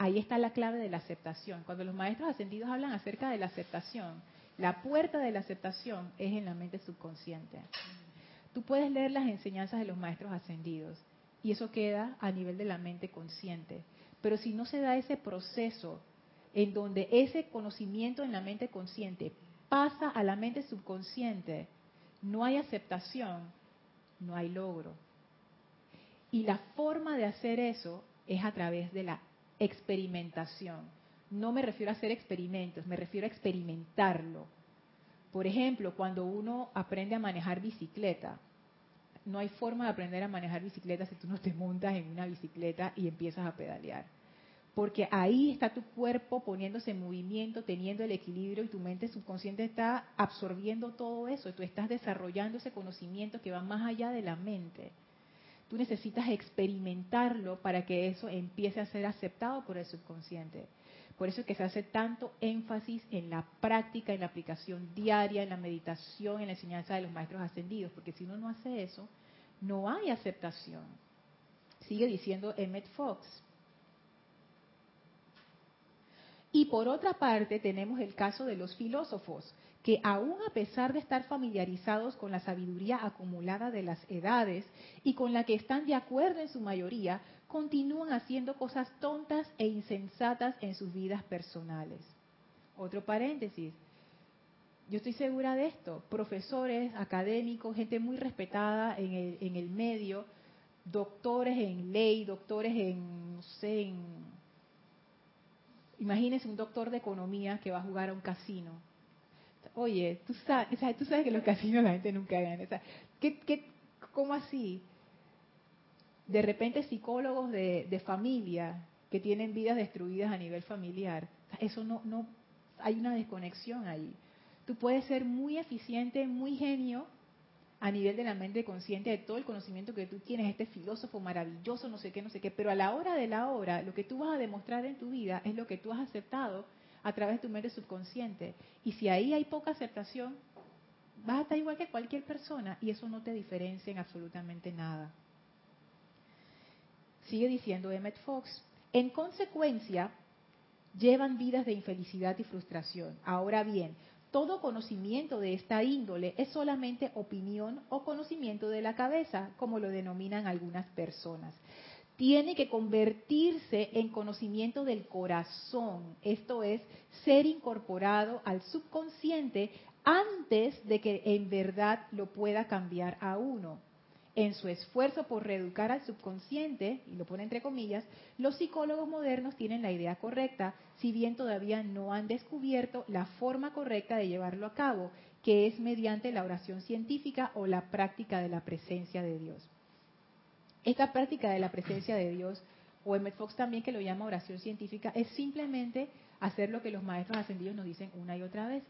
Ahí está la clave de la aceptación. Cuando los maestros ascendidos hablan acerca de la aceptación, la puerta de la aceptación es en la mente subconsciente. Tú puedes leer las enseñanzas de los maestros ascendidos y eso queda a nivel de la mente consciente. Pero si no se da ese proceso en donde ese conocimiento en la mente consciente pasa a la mente subconsciente, no hay aceptación, no hay logro. Y la forma de hacer eso es a través de la experimentación. No me refiero a hacer experimentos, me refiero a experimentarlo por ejemplo, cuando uno aprende a manejar bicicleta, no hay forma de aprender a manejar bicicleta si tú no te montas en una bicicleta y empiezas a pedalear. Porque ahí está tu cuerpo poniéndose en movimiento, teniendo el equilibrio y tu mente subconsciente está absorbiendo todo eso. Tú estás desarrollando ese conocimiento que va más allá de la mente. Tú necesitas experimentarlo para que eso empiece a ser aceptado por el subconsciente. Por eso es que se hace tanto énfasis en la práctica, en la aplicación diaria, en la meditación, en la enseñanza de los maestros ascendidos, porque si uno no hace eso, no hay aceptación. Sigue diciendo Emmett Fox. Y por otra parte tenemos el caso de los filósofos, que aún a pesar de estar familiarizados con la sabiduría acumulada de las edades y con la que están de acuerdo en su mayoría, continúan haciendo cosas tontas e insensatas en sus vidas personales. Otro paréntesis. Yo estoy segura de esto. Profesores, académicos, gente muy respetada en el, en el medio, doctores en ley, doctores en, no sé, en... Imagínense un doctor de economía que va a jugar a un casino. Oye, tú sabes, tú sabes que los casinos la gente nunca gana. ¿qué, ¿Cómo así? de repente psicólogos de, familia que tienen vidas destruidas a nivel familiar. Eso no, no, hay una desconexión ahí. Tú puedes ser muy eficiente, muy genio a nivel de la mente consciente de todo el conocimiento que tú tienes, este filósofo maravilloso, no sé qué, no sé qué, pero a la hora de la hora, lo que tú vas a demostrar en tu vida es lo que tú has aceptado a través de tu mente subconsciente. Y si ahí hay poca aceptación, vas a estar igual que cualquier persona y eso no te diferencia en absolutamente nada. Sigue diciendo Emmett Fox. En consecuencia, llevan vidas de infelicidad y frustración. Ahora bien, todo conocimiento de esta índole es solamente opinión o conocimiento de la cabeza, como lo denominan algunas personas. Tiene que convertirse en conocimiento del corazón, esto es, ser incorporado al subconsciente antes de que en verdad lo pueda cambiar a uno en su esfuerzo por reeducar al subconsciente, y lo pone entre comillas, los psicólogos modernos tienen la idea correcta, si bien todavía no han descubierto la forma correcta de llevarlo a cabo, que es mediante la oración científica o la práctica de la presencia de Dios. Esta práctica de la presencia de Dios, o Emmett Fox también que lo llama oración científica, es simplemente hacer lo que los maestros ascendidos nos dicen una y otra vez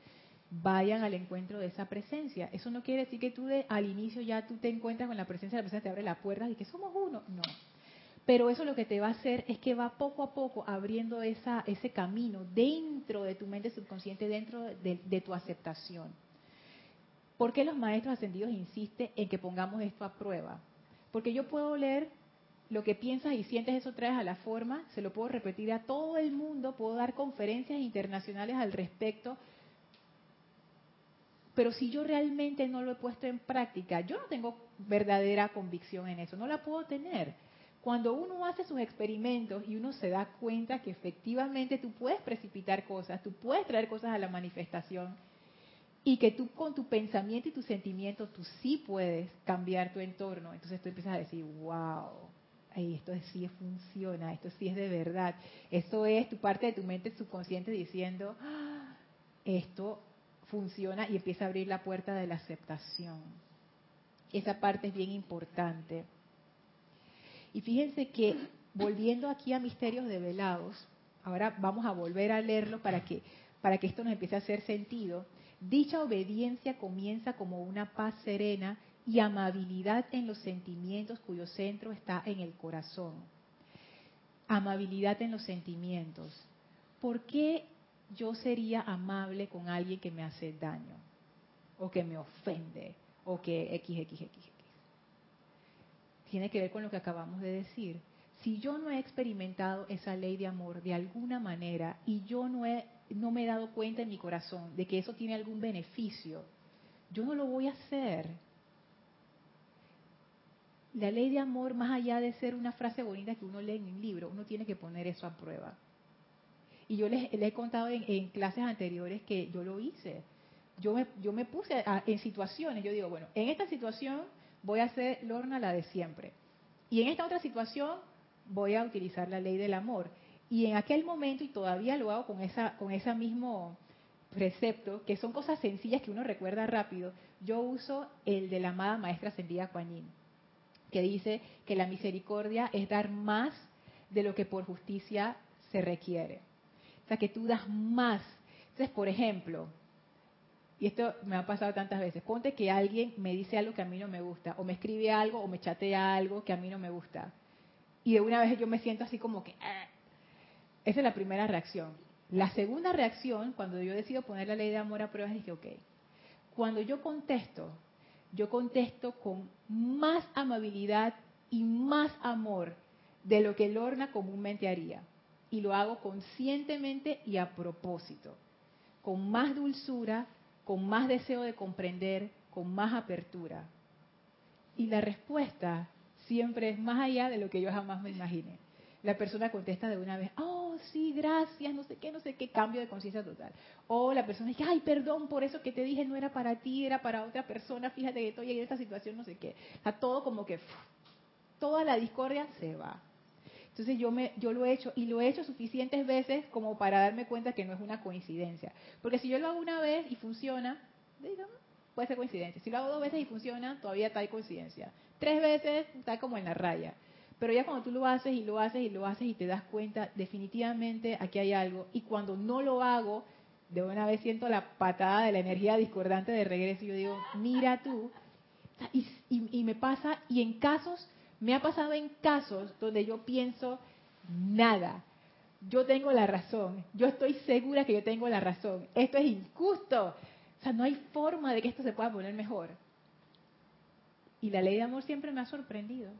vayan al encuentro de esa presencia. Eso no quiere decir que tú de, al inicio ya tú te encuentras con la presencia la presencia, te abre la puerta y que somos uno. No. Pero eso lo que te va a hacer es que va poco a poco abriendo esa, ese camino dentro de tu mente subconsciente, dentro de, de tu aceptación. ¿Por qué los maestros ascendidos insisten en que pongamos esto a prueba? Porque yo puedo leer lo que piensas y sientes, eso traes a la forma, se lo puedo repetir a todo el mundo, puedo dar conferencias internacionales al respecto, pero si yo realmente no lo he puesto en práctica, yo no tengo verdadera convicción en eso, no la puedo tener. Cuando uno hace sus experimentos y uno se da cuenta que efectivamente tú puedes precipitar cosas, tú puedes traer cosas a la manifestación y que tú con tu pensamiento y tu sentimiento tú sí puedes cambiar tu entorno, entonces tú empiezas a decir, wow, esto sí funciona, esto sí es de verdad. Eso es tu parte de tu mente subconsciente diciendo, ah, esto funciona y empieza a abrir la puerta de la aceptación. Esa parte es bien importante. Y fíjense que volviendo aquí a misterios develados, ahora vamos a volver a leerlo para que para que esto nos empiece a hacer sentido. Dicha obediencia comienza como una paz serena y amabilidad en los sentimientos cuyo centro está en el corazón. Amabilidad en los sentimientos. ¿Por qué yo sería amable con alguien que me hace daño o que me ofende o que x, x, x, x. Tiene que ver con lo que acabamos de decir. Si yo no he experimentado esa ley de amor de alguna manera y yo no, he, no me he dado cuenta en mi corazón de que eso tiene algún beneficio, yo no lo voy a hacer. La ley de amor, más allá de ser una frase bonita que uno lee en un libro, uno tiene que poner eso a prueba. Y yo les, he contado en, clases anteriores que yo lo hice. Yo me, yo me puse en situaciones, yo digo, bueno, en esta situación voy a hacer Lorna la de siempre. Y en esta otra situación voy a utilizar la ley del amor. Y en aquel momento, y todavía lo hago con esa con ese mismo precepto, que son cosas sencillas que uno recuerda rápido, yo uso el de la amada maestra ascendida Kuan que dice que la misericordia es dar más de lo que por justicia se requiere sea, que tú das más. Entonces, por ejemplo, y esto me ha pasado tantas veces, ponte que alguien me dice algo que a mí no me gusta, o me escribe algo, o me chatea algo que a mí no me gusta. Y de una vez yo me siento así como que... Ah". Esa es la primera reacción. La segunda reacción, cuando yo decido poner la ley de amor a prueba, es que, ok, cuando yo contesto, yo contesto con más amabilidad y más amor de lo que Lorna comúnmente haría y lo hago conscientemente y a propósito, con más dulzura, con más deseo de comprender, con más apertura. Y la respuesta siempre es más allá de lo que yo jamás me imaginé. La persona contesta de una vez, oh, sí, gracias, no sé qué, no sé qué, cambio de conciencia total. O la persona dice, ay, perdón por eso que te dije, no era para ti, era para otra persona, fíjate que estoy en esta situación, no sé qué. O todo como que, toda la discordia se va. Entonces yo, me, yo lo he hecho y lo he hecho suficientes veces como para darme cuenta que no es una coincidencia. Porque si yo lo hago una vez y funciona, puede ser coincidencia. Si lo hago dos veces y funciona, todavía está ahí coincidencia. Tres veces está como en la raya. Pero ya cuando tú lo haces y lo haces y lo haces y te das cuenta, definitivamente aquí hay algo. Y cuando no lo hago, de una vez siento la patada de la energía discordante de regreso y yo digo, mira tú. Y, y me pasa, y en casos me ha pasado en casos donde yo pienso, nada, yo tengo la razón, yo estoy segura que yo tengo la razón, esto es injusto, o sea, no hay forma de que esto se pueda poner mejor. Y la ley de amor siempre me ha sorprendido,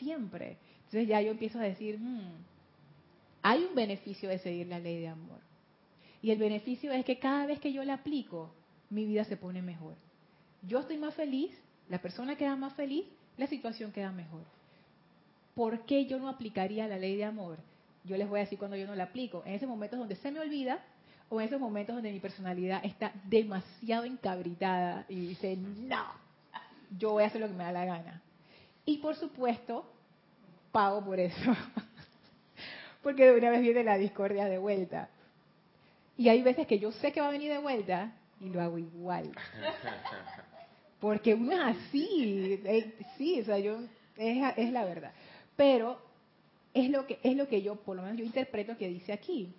siempre. Entonces ya yo empiezo a decir, hmm, hay un beneficio de seguir la ley de amor. Y el beneficio es que cada vez que yo la aplico, mi vida se pone mejor. Yo estoy más feliz, la persona queda más feliz, la situación queda mejor. ¿Por qué yo no aplicaría la ley de amor? Yo les voy a decir cuando yo no la aplico. En esos momentos donde se me olvida o en esos momentos donde mi personalidad está demasiado encabritada y dice, no, yo voy a hacer lo que me da la gana. Y por supuesto, pago por eso. Porque de una vez viene la discordia de vuelta. Y hay veces que yo sé que va a venir de vuelta y lo hago igual. Porque uno es así, eh, sí, o sea, yo, es, es la verdad. Pero es lo que es lo que yo, por lo menos yo interpreto que dice aquí.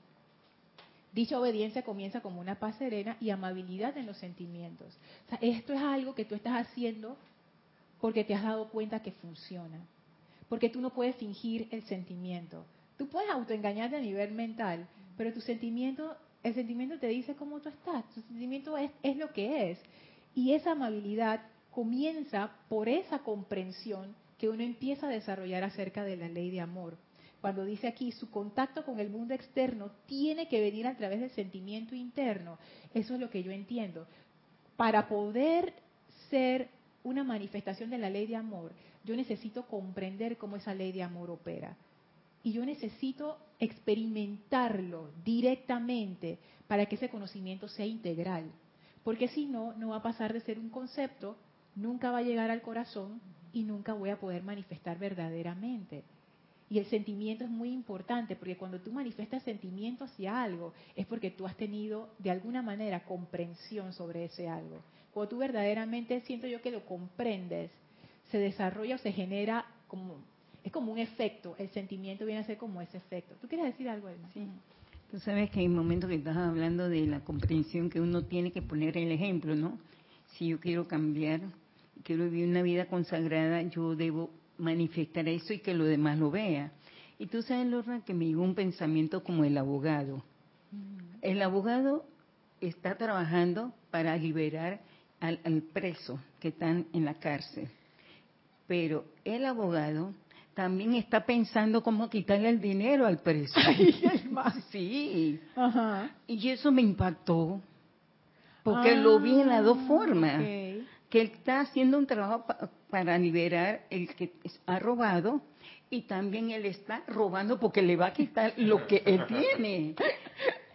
Dicha obediencia comienza como una paz serena y amabilidad en los sentimientos. O sea, esto es algo que tú estás haciendo porque te has dado cuenta que funciona. Porque tú no puedes fingir el sentimiento. Tú puedes autoengañarte a nivel mental, pero tu sentimiento, el sentimiento te dice cómo tú estás. Tu sentimiento es, lo que es. Y esa amabilidad comienza por esa comprensión que uno empieza a desarrollar acerca de la ley de amor cuando dice aquí su contacto con el mundo externo tiene que venir a través del sentimiento interno. Eso es lo que yo entiendo. Para poder ser una manifestación de la ley de amor, yo necesito comprender cómo esa ley de amor opera. Y yo necesito experimentarlo directamente para que ese conocimiento sea integral. Porque si no, no va a pasar de ser un concepto, nunca va a llegar al corazón y nunca voy a poder manifestar verdaderamente. Y el sentimiento es muy importante porque cuando tú manifiestas sentimiento hacia algo es porque tú has tenido de alguna manera comprensión sobre ese algo. Cuando tú verdaderamente siento yo que lo comprendes, se desarrolla o se genera como es como un efecto. El sentimiento viene a ser como ese efecto. ¿Tú quieres decir algo, Elma? Sí. Tú sabes que hay momentos que estás hablando de la comprensión que uno tiene que poner el ejemplo, ¿no? Si yo quiero cambiar, quiero vivir una vida consagrada, yo debo manifestar eso y que lo demás lo vea. Y tú sabes, Lorna, que me llegó un pensamiento como el abogado. El abogado está trabajando para liberar al, preso que están en la cárcel. Pero el abogado también está pensando cómo quitarle el dinero al preso. sí. Y eso me impactó. Porque lo vi en las dos ah, formas. Que él está haciendo un trabajo para liberar el que ha robado y también él está robando porque le va a quitar lo que él tiene.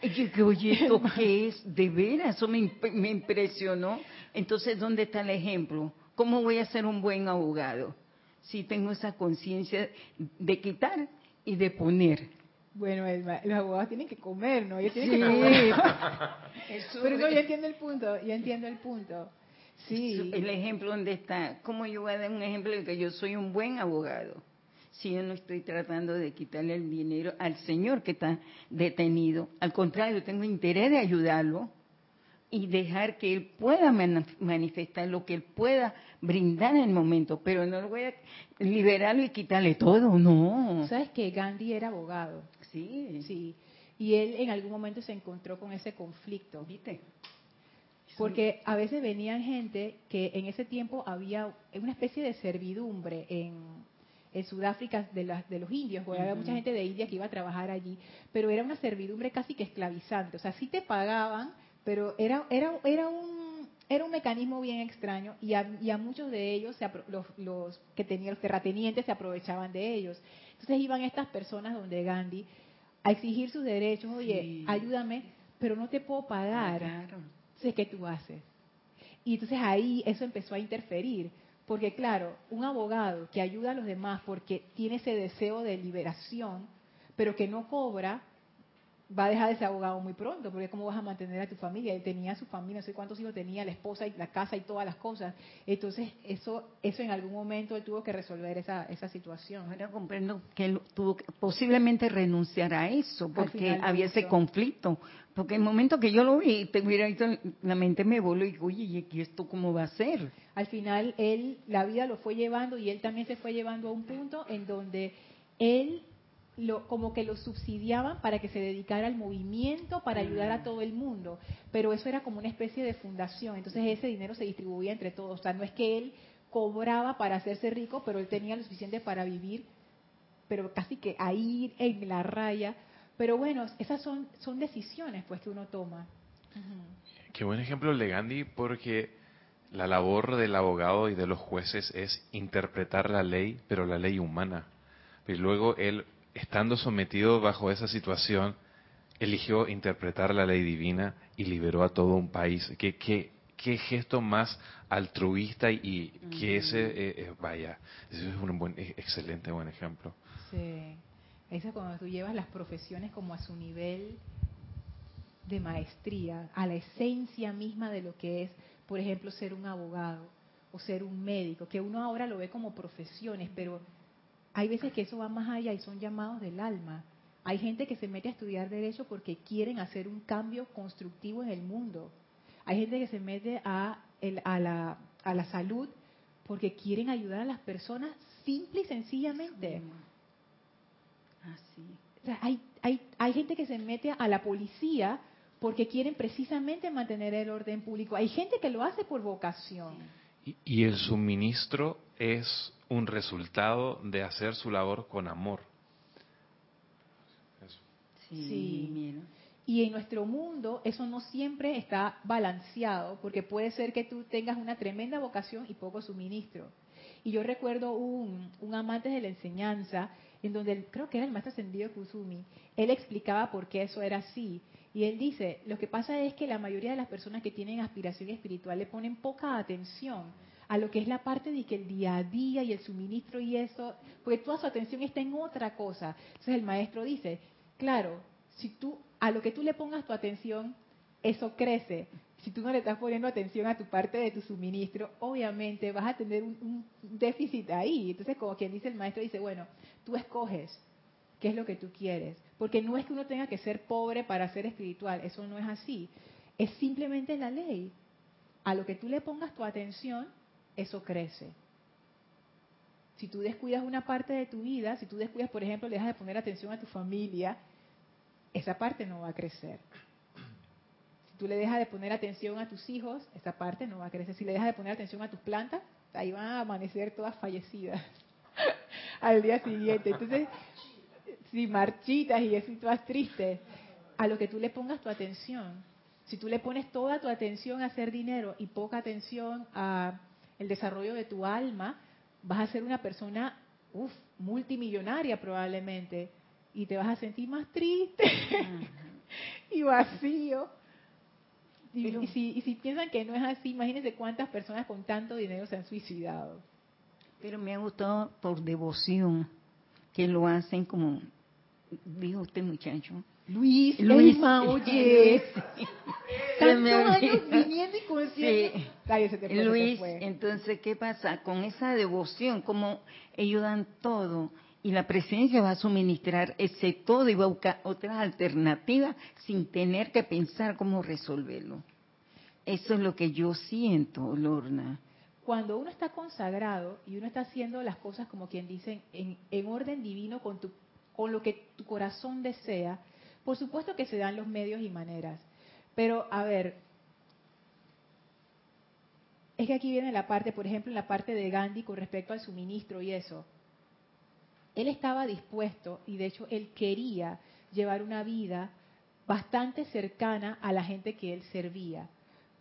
Y yo dije, oye, ¿esto qué es? De veras, eso me, me impresionó. Entonces, ¿dónde está el ejemplo? ¿Cómo voy a ser un buen abogado si tengo esa conciencia de quitar y de poner? Bueno, los abogados tienen que comer, ¿no? Ellos tienen que comer. Pero no, yo entiendo el punto, yo entiendo el punto. Sí. El ejemplo donde está. ¿Cómo yo voy a dar un ejemplo de que yo soy un buen abogado? Si yo no estoy tratando de quitarle el dinero al señor que está detenido. Al contrario, tengo interés de ayudarlo y dejar que él pueda manifestar lo que él pueda brindar en el momento, pero no lo voy a liberarlo y quitarle todo, no. ¿Sabes que Gandhi era abogado? Sí. Sí. Y él en algún momento se encontró con ese conflicto. ¿Viste? Porque a veces venían gente que en ese tiempo había una especie de servidumbre en, Sudáfrica de, de los indios, porque había mucha gente de India que iba a trabajar allí, pero era una servidumbre casi que esclavizante, o sea, sí te pagaban, pero era, era, era, un, era un mecanismo bien extraño y a, y a muchos de ellos, los, los, que tenían los terratenientes se aprovechaban de ellos. Entonces iban estas personas donde Gandhi a exigir sus derechos, oye, ayúdame, pero no te puedo pagar. Entonces, ¿qué tú haces? Y entonces ahí eso empezó a interferir, porque claro, un abogado que ayuda a los demás porque tiene ese deseo de liberación, pero que no cobra, va a dejar de ser abogado muy pronto, porque ¿cómo vas a mantener a tu familia? Él tenía su familia, no sé cuántos hijos tenía, la esposa y la casa y todas las cosas. Entonces, eso eso en algún momento él tuvo que resolver esa, esa situación. Ahora comprendo que él tuvo que posiblemente renunciar a eso, porque había ese conflicto. Porque el momento que yo lo vi, te hubiera la mente me voló y digo, oye, ¿y esto cómo va a ser? Al final, él, la vida lo fue llevando y él también se fue llevando a un punto en donde él lo, como que lo subsidiaban para que se dedicara al movimiento, para ayudar a mm. todo el mundo. Pero eso era como una especie de fundación. Entonces ese dinero se distribuía entre todos. O sea, no es que él cobraba para hacerse rico, pero él tenía lo suficiente para vivir, pero casi que ahí en la raya. Pero bueno, esas son, son decisiones pues que uno toma. Qué buen ejemplo el de Gandhi porque la labor del abogado y de los jueces es interpretar la ley, pero la ley humana. Y luego él, estando sometido bajo esa situación, eligió interpretar la ley divina y liberó a todo un país. ¿Qué, qué, qué gesto más altruista y que ese, eh, eh, vaya, ese es un buen, excelente buen ejemplo. Sí, eso es cuando tú llevas las profesiones como a su nivel de maestría, a la esencia misma de lo que es, por ejemplo, ser un abogado o ser un médico, que uno ahora lo ve como profesiones, pero hay veces que eso va más allá y son llamados del alma. Hay gente que se mete a estudiar derecho porque quieren hacer un cambio constructivo en el mundo. Hay gente que se mete a, a, la, a la salud porque quieren ayudar a las personas simple y sencillamente. Así. hay, hay, hay gente que se mete a la policía porque quieren precisamente mantener el orden público. Hay gente que lo hace por vocación. Y, el suministro es un resultado de hacer su labor con amor. Sí. Y en nuestro mundo eso no siempre está balanceado, porque puede ser que tú tengas una tremenda vocación y poco suministro. Y yo recuerdo un, un amante de la enseñanza, en donde creo que era el más ascendido Kusumi, él explicaba por qué eso era así. Y él dice, lo que pasa es que la mayoría de las personas que tienen aspiración espiritual le ponen poca atención a lo que es la parte de que el día a día y el suministro y eso, porque toda su atención está en otra cosa. Entonces el maestro dice, claro, si tú a lo que tú le pongas tu atención, eso crece. Si tú no le estás poniendo atención a tu parte de tu suministro, obviamente vas a tener un, un déficit ahí. Entonces, como quien dice el maestro, dice, bueno, tú escoges qué es lo que tú quieres. Porque no es que uno tenga que ser pobre para ser espiritual, eso no es así. Es simplemente la ley. A lo que tú le pongas tu atención, eso crece. Si tú descuidas una parte de tu vida, si tú descuidas, por ejemplo, le dejas de poner atención a tu familia, esa parte no va a crecer. Si tú le dejas de poner atención a tus hijos, esa parte no va a crecer. Si le dejas de poner atención a tus plantas, ahí van a amanecer todas fallecidas al día siguiente. Entonces, si marchitas y así todas tristes, a lo que tú le pongas tu atención. Si tú le pones toda tu atención a hacer dinero y poca atención a el desarrollo de tu alma, vas a ser una persona uf, multimillonaria probablemente y te vas a sentir más triste y vacío. Y, si, y si piensan que no es así, imagínense cuántas personas con tanto dinero se han suicidado. Pero me ha gustado por devoción, que lo hacen como dijo usted muchacho. Luis, Luis, oye. Tantos años viniendo y consciente. Luis, entonces, ¿qué pasa? Con esa devoción, como ellos dan todo, y la presencia va a suministrar ese todo y va a buscar otras alternativas sin tener que pensar cómo resolverlo. Eso es lo que yo siento, Lorna. Cuando uno está consagrado y uno está haciendo las cosas como quien dice en, en orden divino con tu con lo que tu corazón desea, por supuesto que se dan los medios y maneras. Pero, a ver, es que aquí viene la parte, por ejemplo, en la parte de Gandhi con respecto al suministro y eso. Él estaba dispuesto, y de hecho él quería llevar una vida bastante cercana a la gente que él servía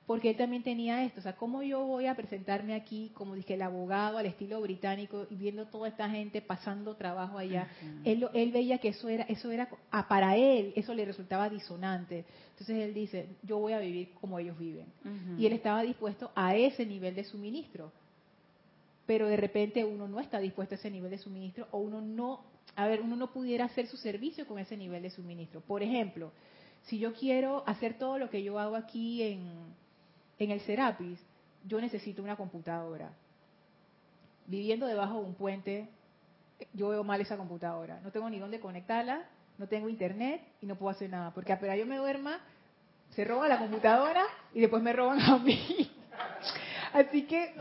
porque él también tenía esto, o sea, ¿cómo yo voy a presentarme aquí como dije el abogado al estilo británico y viendo toda esta gente pasando trabajo allá? él, él veía que eso era, eso era, ah, para él eso le resultaba disonante. Entonces él dice, yo voy a vivir como ellos viven. Y él estaba dispuesto a ese nivel de suministro. Pero de repente uno no está dispuesto a ese nivel de suministro o uno no, a ver, uno no pudiera hacer su servicio con ese nivel de suministro. Por ejemplo, si yo quiero hacer todo lo que yo hago aquí en en el Serapis, yo necesito una computadora. Viviendo debajo de un puente, yo veo mal esa computadora. No tengo ni dónde conectarla, no tengo internet y no puedo hacer nada. Porque apenas yo me duerma, se roba la computadora y después me roban a mí. Así que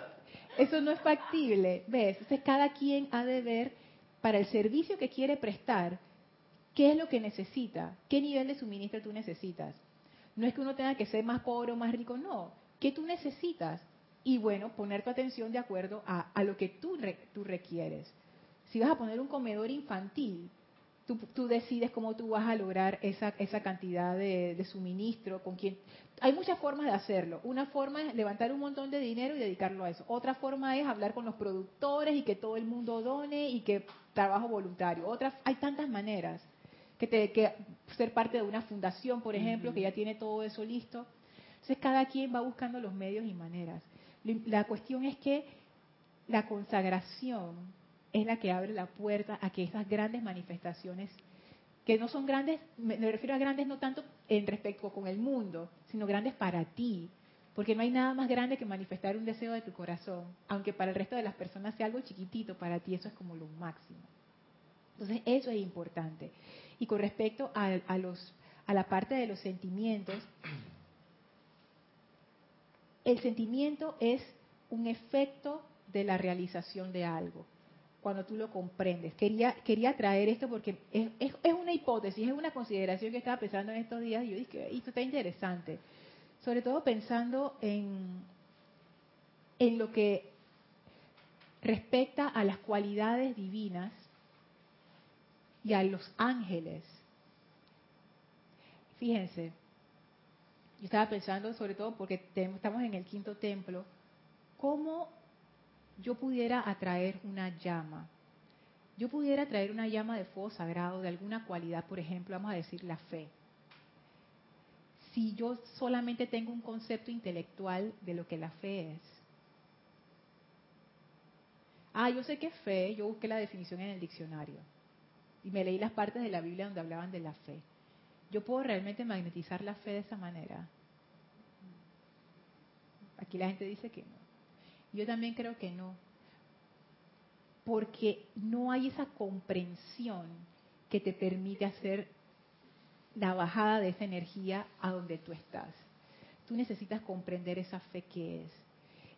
eso no es factible, ¿ves? Entonces cada quien ha de ver para el servicio que quiere prestar, qué es lo que necesita, qué nivel de suministro tú necesitas. No es que uno tenga que ser más pobre o más rico, no. ¿Qué tú necesitas? Y bueno, poner tu atención de acuerdo a, lo que tú, tú requieres. Si vas a poner un comedor infantil, Tú, decides cómo tú vas a lograr esa, esa cantidad de, de, suministro, con quién. Hay muchas formas de hacerlo. Una forma es levantar un montón de dinero y dedicarlo a eso. Otra forma es hablar con los productores y que todo el mundo done y que trabajo voluntario. Otra, hay tantas maneras. Que, te, que ser parte de una fundación, por ejemplo, que ya tiene todo eso listo. Entonces cada quien va buscando los medios y maneras. La cuestión es que la consagración es la que abre la puerta a que esas grandes manifestaciones, que no son grandes, me refiero a grandes no tanto en respecto con el mundo, sino grandes para ti, porque no hay nada más grande que manifestar un deseo de tu corazón, aunque para el resto de las personas sea algo chiquitito, para ti eso es como lo máximo. Entonces eso es importante. Y con respecto a, los, a la parte de los sentimientos, el sentimiento es un efecto de la realización de algo cuando tú lo comprendes. Quería, quería traer esto porque es, es, una hipótesis, es una consideración que estaba pensando en estos días y yo dije, esto está interesante. Sobre todo pensando en, en lo que respecta a las cualidades divinas y a los ángeles. Fíjense, yo estaba pensando sobre todo porque estamos en el quinto templo, cómo yo pudiera atraer una llama. Yo pudiera traer una llama de fuego sagrado de alguna cualidad, por ejemplo, vamos a decir la fe. Si yo solamente tengo un concepto intelectual de lo que la fe es. Ah, yo sé que fe, yo busqué la definición en el diccionario y me leí las partes de la Biblia donde hablaban de la fe. Yo puedo realmente magnetizar la fe de esa manera. Aquí la gente dice que no. Yo también creo que no. Porque no hay esa comprensión que te permite hacer la bajada de esa energía a donde tú estás. Tú necesitas comprender esa fe que es.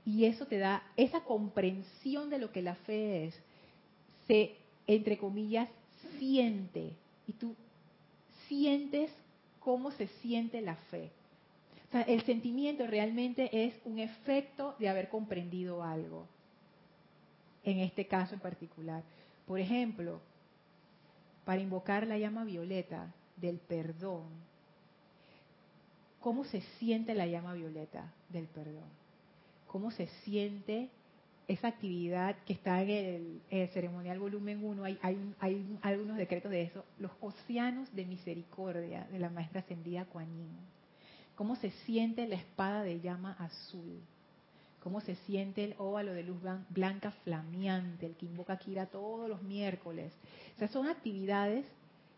Y eso te da, esa comprensión de lo que la fe es, se, entre comillas, siente. Y tú sientes cómo se siente la fe el sentimiento realmente es un efecto de haber comprendido algo. En este caso en particular. Por ejemplo, para invocar la llama violeta del perdón, ¿cómo se siente la llama violeta del perdón? ¿Cómo se siente esa actividad que está en el, ceremonial volumen 1? Hay, hay, hay, algunos decretos de eso. Los océanos de misericordia de la maestra ascendida Kuan cómo se siente la espada de llama azul, cómo se siente el óvalo de luz blanca flameante, el que invoca Kira todos los miércoles. O sea, son actividades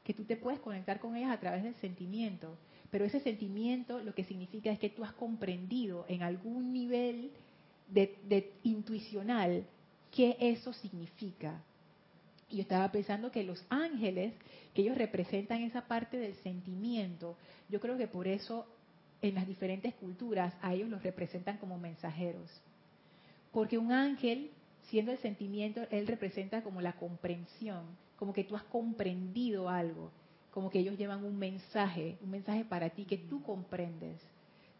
que tú te puedes conectar con ellas a través del sentimiento, pero ese sentimiento lo que significa es que tú has comprendido en algún nivel de, intuicional qué eso significa. Y yo estaba pensando que los ángeles, que ellos representan esa parte del sentimiento, yo creo que por eso en las diferentes culturas a ellos los representan como mensajeros. Porque un ángel, siendo el sentimiento, él representa como la comprensión, como que tú has comprendido algo, como que ellos llevan un mensaje, un mensaje para ti que tú comprendes.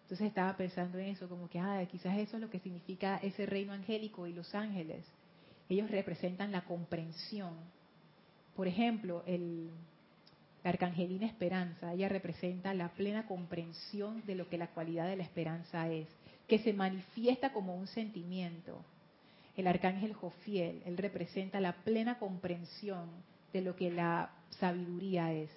Entonces estaba pensando en eso, como que ah, quizás eso es lo que significa ese reino angélico y los ángeles. Ellos representan la comprensión. Por ejemplo, el, la arcangelina esperanza, ella representa la plena comprensión de lo que la cualidad de la esperanza es, que se manifiesta como un sentimiento. El arcángel Jofiel, él representa la plena comprensión de lo que la sabiduría es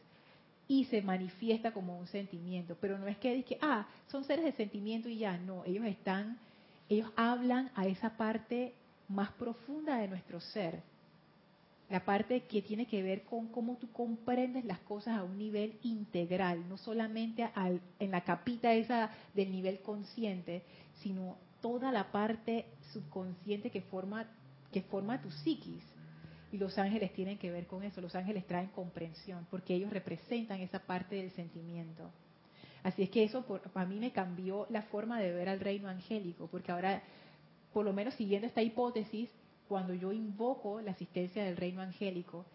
y se manifiesta como un sentimiento, pero no es que diga, ah, son seres de sentimiento y ya, no, ellos están, ellos hablan a esa parte más profunda de nuestro ser, la parte que tiene que ver con cómo tú comprendes las cosas a un nivel integral, no solamente en la capita esa del nivel consciente, sino toda la parte subconsciente que forma, que forma tu psiquis. Y los ángeles tienen que ver con eso, los ángeles traen comprensión, porque ellos representan esa parte del sentimiento. Así es que eso para mí me cambió la forma de ver al reino angélico, porque ahora, por lo menos siguiendo esta hipótesis, cuando yo invoco la asistencia del reino angélico,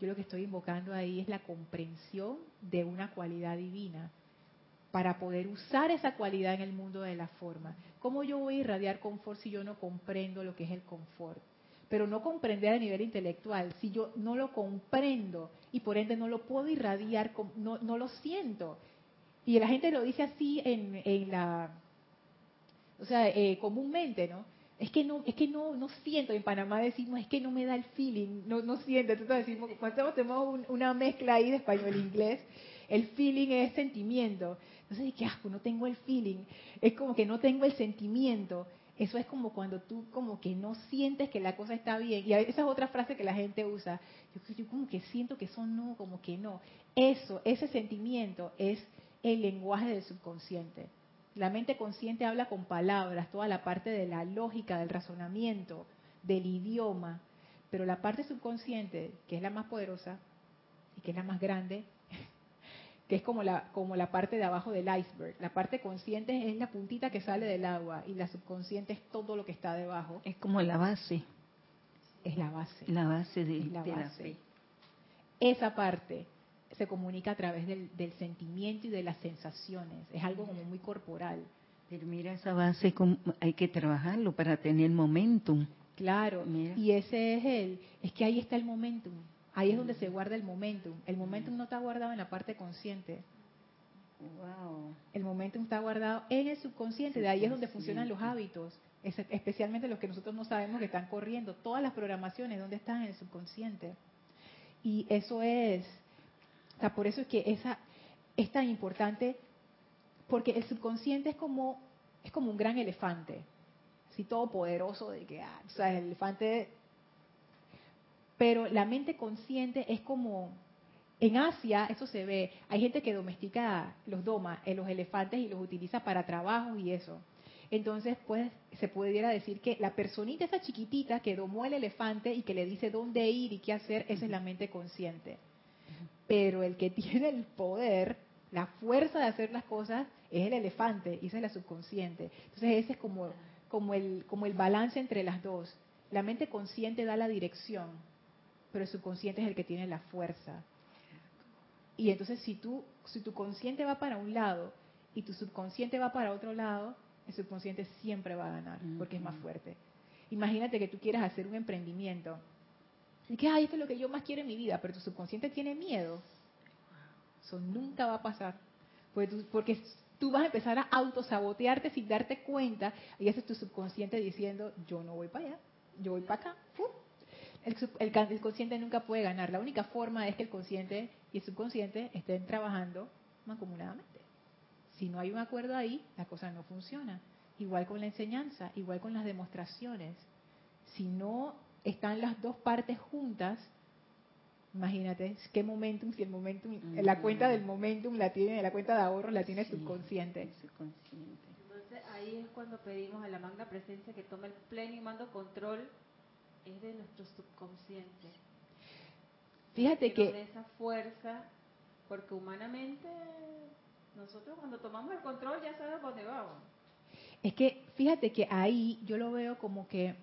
yo lo que estoy invocando ahí es la comprensión de una cualidad divina para poder usar esa cualidad en el mundo de la forma. ¿Cómo yo voy a irradiar confort si yo no comprendo lo que es el confort? Pero no comprender a nivel intelectual. Si yo no lo comprendo y por ende no lo puedo irradiar, no, no lo siento. Y la gente lo dice así en, la, o sea, eh, comúnmente, ¿no? Es que no, es que no, no siento. En Panamá decimos, es que no me da el feeling, no, no siento. Entonces decimos, cuando tenemos una mezcla ahí de español e inglés, el feeling es sentimiento. Entonces, qué asco, no tengo el feeling. Es como que no tengo el sentimiento. Eso es como cuando tú como que no sientes que la cosa está bien. Y esa es otra frase que la gente usa. Yo, como que siento que eso no, como que no. Eso, ese sentimiento es el lenguaje del subconsciente. La mente consciente habla con palabras, toda la parte de la lógica, del razonamiento, del idioma, pero la parte subconsciente, que es la más poderosa y que es la más grande, que es como la, como la parte de abajo del iceberg. La parte consciente es la puntita que sale del agua y la subconsciente es todo lo que está debajo. Es como la base. Es la base. La base de, la, base. Esa parte se comunica a través del, sentimiento y de las sensaciones. Es algo como muy corporal. Pero mira, esa base hay que trabajarlo para tener momentum. Claro, y ese es el, es que ahí está el momentum. Ahí es donde se guarda el momentum. El momentum no está guardado en la parte consciente. Wow. El momentum está guardado en el subconsciente. De ahí es donde funcionan los hábitos, especialmente los que nosotros no sabemos que están corriendo. Todas las programaciones, ¿dónde están en el subconsciente? Y eso es por eso es que esa es tan importante, porque el subconsciente es como, es como un gran elefante, así todopoderoso de que, ah, o sea, el elefante... Pero la mente consciente es como, en Asia eso se ve, hay gente que domestica los doma, en los elefantes y los utiliza para trabajo y eso. Entonces, pues, se pudiera decir que la personita esa chiquitita que domó el elefante y que le dice dónde ir y qué hacer, esa es la mente consciente pero el que tiene el poder, la fuerza de hacer las cosas, es el elefante, y esa es la subconsciente. Entonces ese es como, como, el, como el balance entre las dos. La mente consciente da la dirección, pero el subconsciente es el que tiene la fuerza. Y entonces si tú, si tu consciente va para un lado y tu subconsciente va para otro lado, el subconsciente siempre va a ganar, porque es más fuerte. Imagínate que tú quieras hacer un emprendimiento y que, ay, esto es lo que yo más quiero en mi vida, pero tu subconsciente tiene miedo. Eso nunca va a pasar. Porque tú, porque tú vas a empezar a autosabotearte sin darte cuenta, y ese es tu subconsciente diciendo, yo no voy para allá, yo voy para acá. El, el, consciente nunca puede ganar. La única forma es que el consciente y el subconsciente estén trabajando mancomunadamente. Si no hay un acuerdo ahí, la cosa no funciona. Igual con la enseñanza, igual con las demostraciones. Si no están las dos partes juntas, imagínate qué momentum, si el momentum, la cuenta del momentum la tiene, la cuenta de ahorro la tiene subconsciente. Entonces ahí es cuando pedimos a la magna presencia que tome el pleno y mando control, es de nuestro subconsciente. Fíjate que... de esa fuerza, porque humanamente nosotros cuando tomamos el control ya sabemos dónde vamos. Es que fíjate que ahí yo lo veo como que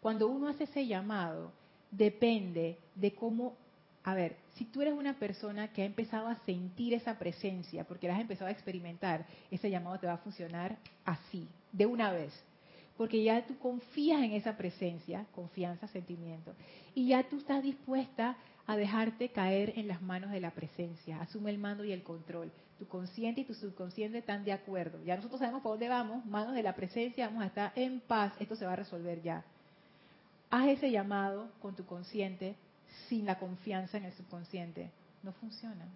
cuando uno hace ese llamado, depende de cómo, a ver, si tú eres una persona que ha empezado a sentir esa presencia, porque la has empezado a experimentar, ese llamado te va a funcionar así, de una vez. Porque ya tú confías en esa presencia, confianza, sentimiento, y ya tú estás dispuesta a dejarte caer en las manos de la presencia. Asume el mando y el control. Tu consciente y tu subconsciente están de acuerdo. Ya nosotros sabemos por dónde vamos, manos de la presencia, vamos a estar en paz. Esto se va a resolver ya haz ese llamado con tu consciente sin la confianza en el subconsciente. No funciona.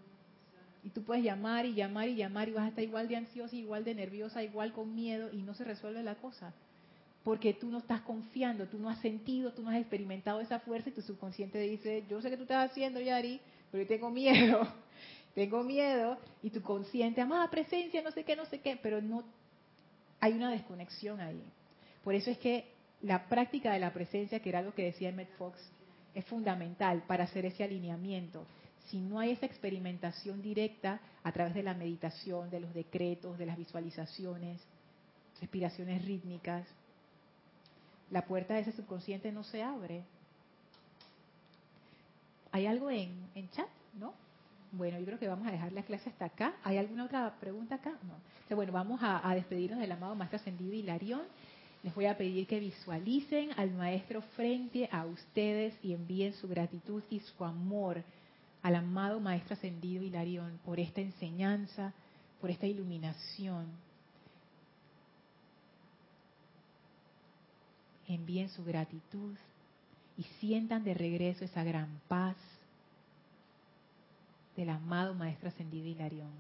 Y tú puedes llamar y llamar y llamar y vas a estar igual de ansiosa, igual de nerviosa, igual con miedo y no se resuelve la cosa. Porque tú no estás confiando, tú no has sentido, tú no has experimentado esa fuerza y tu subconsciente dice, yo sé que tú estás haciendo, Yari, pero yo tengo miedo, tengo miedo. Y tu consciente, amada presencia, no sé qué, no sé qué, pero no, hay una desconexión ahí. Por eso es que la práctica de la presencia, que era lo que decía Emmett Fox, es fundamental para hacer ese alineamiento. Si no hay esa experimentación directa a través de la meditación, de los decretos, de las visualizaciones, respiraciones rítmicas, la puerta de ese subconsciente no se abre. ¿Hay algo en, chat? ¿No? Bueno, yo creo que vamos a dejar la clase hasta acá. ¿Hay alguna otra pregunta acá? No. bueno, vamos a, a despedirnos del amado Maestro Ascendido Hilarión Les voy a pedir que visualicen al Maestro frente a ustedes y envíen su gratitud y su amor al amado Maestro Ascendido Hilarión por esta enseñanza, por esta iluminación. Envíen su gratitud y sientan de regreso esa gran paz del amado Maestro Ascendido Hilarión.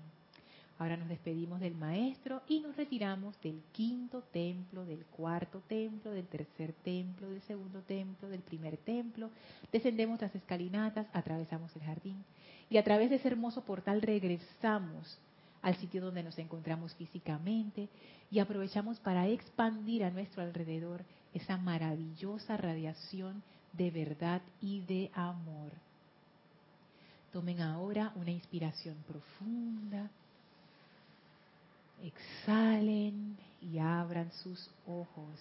Ahora nos despedimos del Maestro y nos retiramos del quinto templo, del cuarto templo, del tercer templo, del segundo templo, del primer templo. Descendemos las escalinatas, atravesamos el jardín y a través de ese hermoso portal regresamos al sitio donde nos encontramos físicamente y aprovechamos para expandir a nuestro alrededor esa maravillosa radiación de verdad y de amor. Tomen ahora una inspiración profunda. Exhalen y abran sus ojos.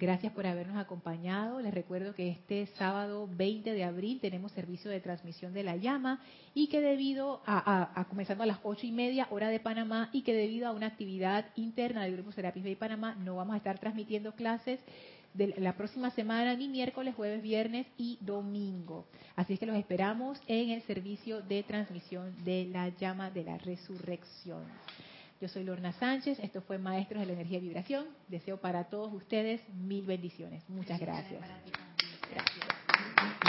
Gracias por habernos acompañado. Les recuerdo que este sábado 20 de abril tenemos servicio de transmisión de la llama y que debido a, comenzando a las ocho y media hora de Panamá y que debido a una actividad interna del Grupo Serapis Bay Panamá no vamos a estar transmitiendo clases de la próxima semana, ni miércoles, jueves, viernes y domingo. Así es que los esperamos en el servicio de transmisión de la llama de la resurrección. Yo soy Lorna Sánchez, esto fue Maestros de la Energía y Vibración. Deseo para todos ustedes mil bendiciones. Muchas gracias. Gracias.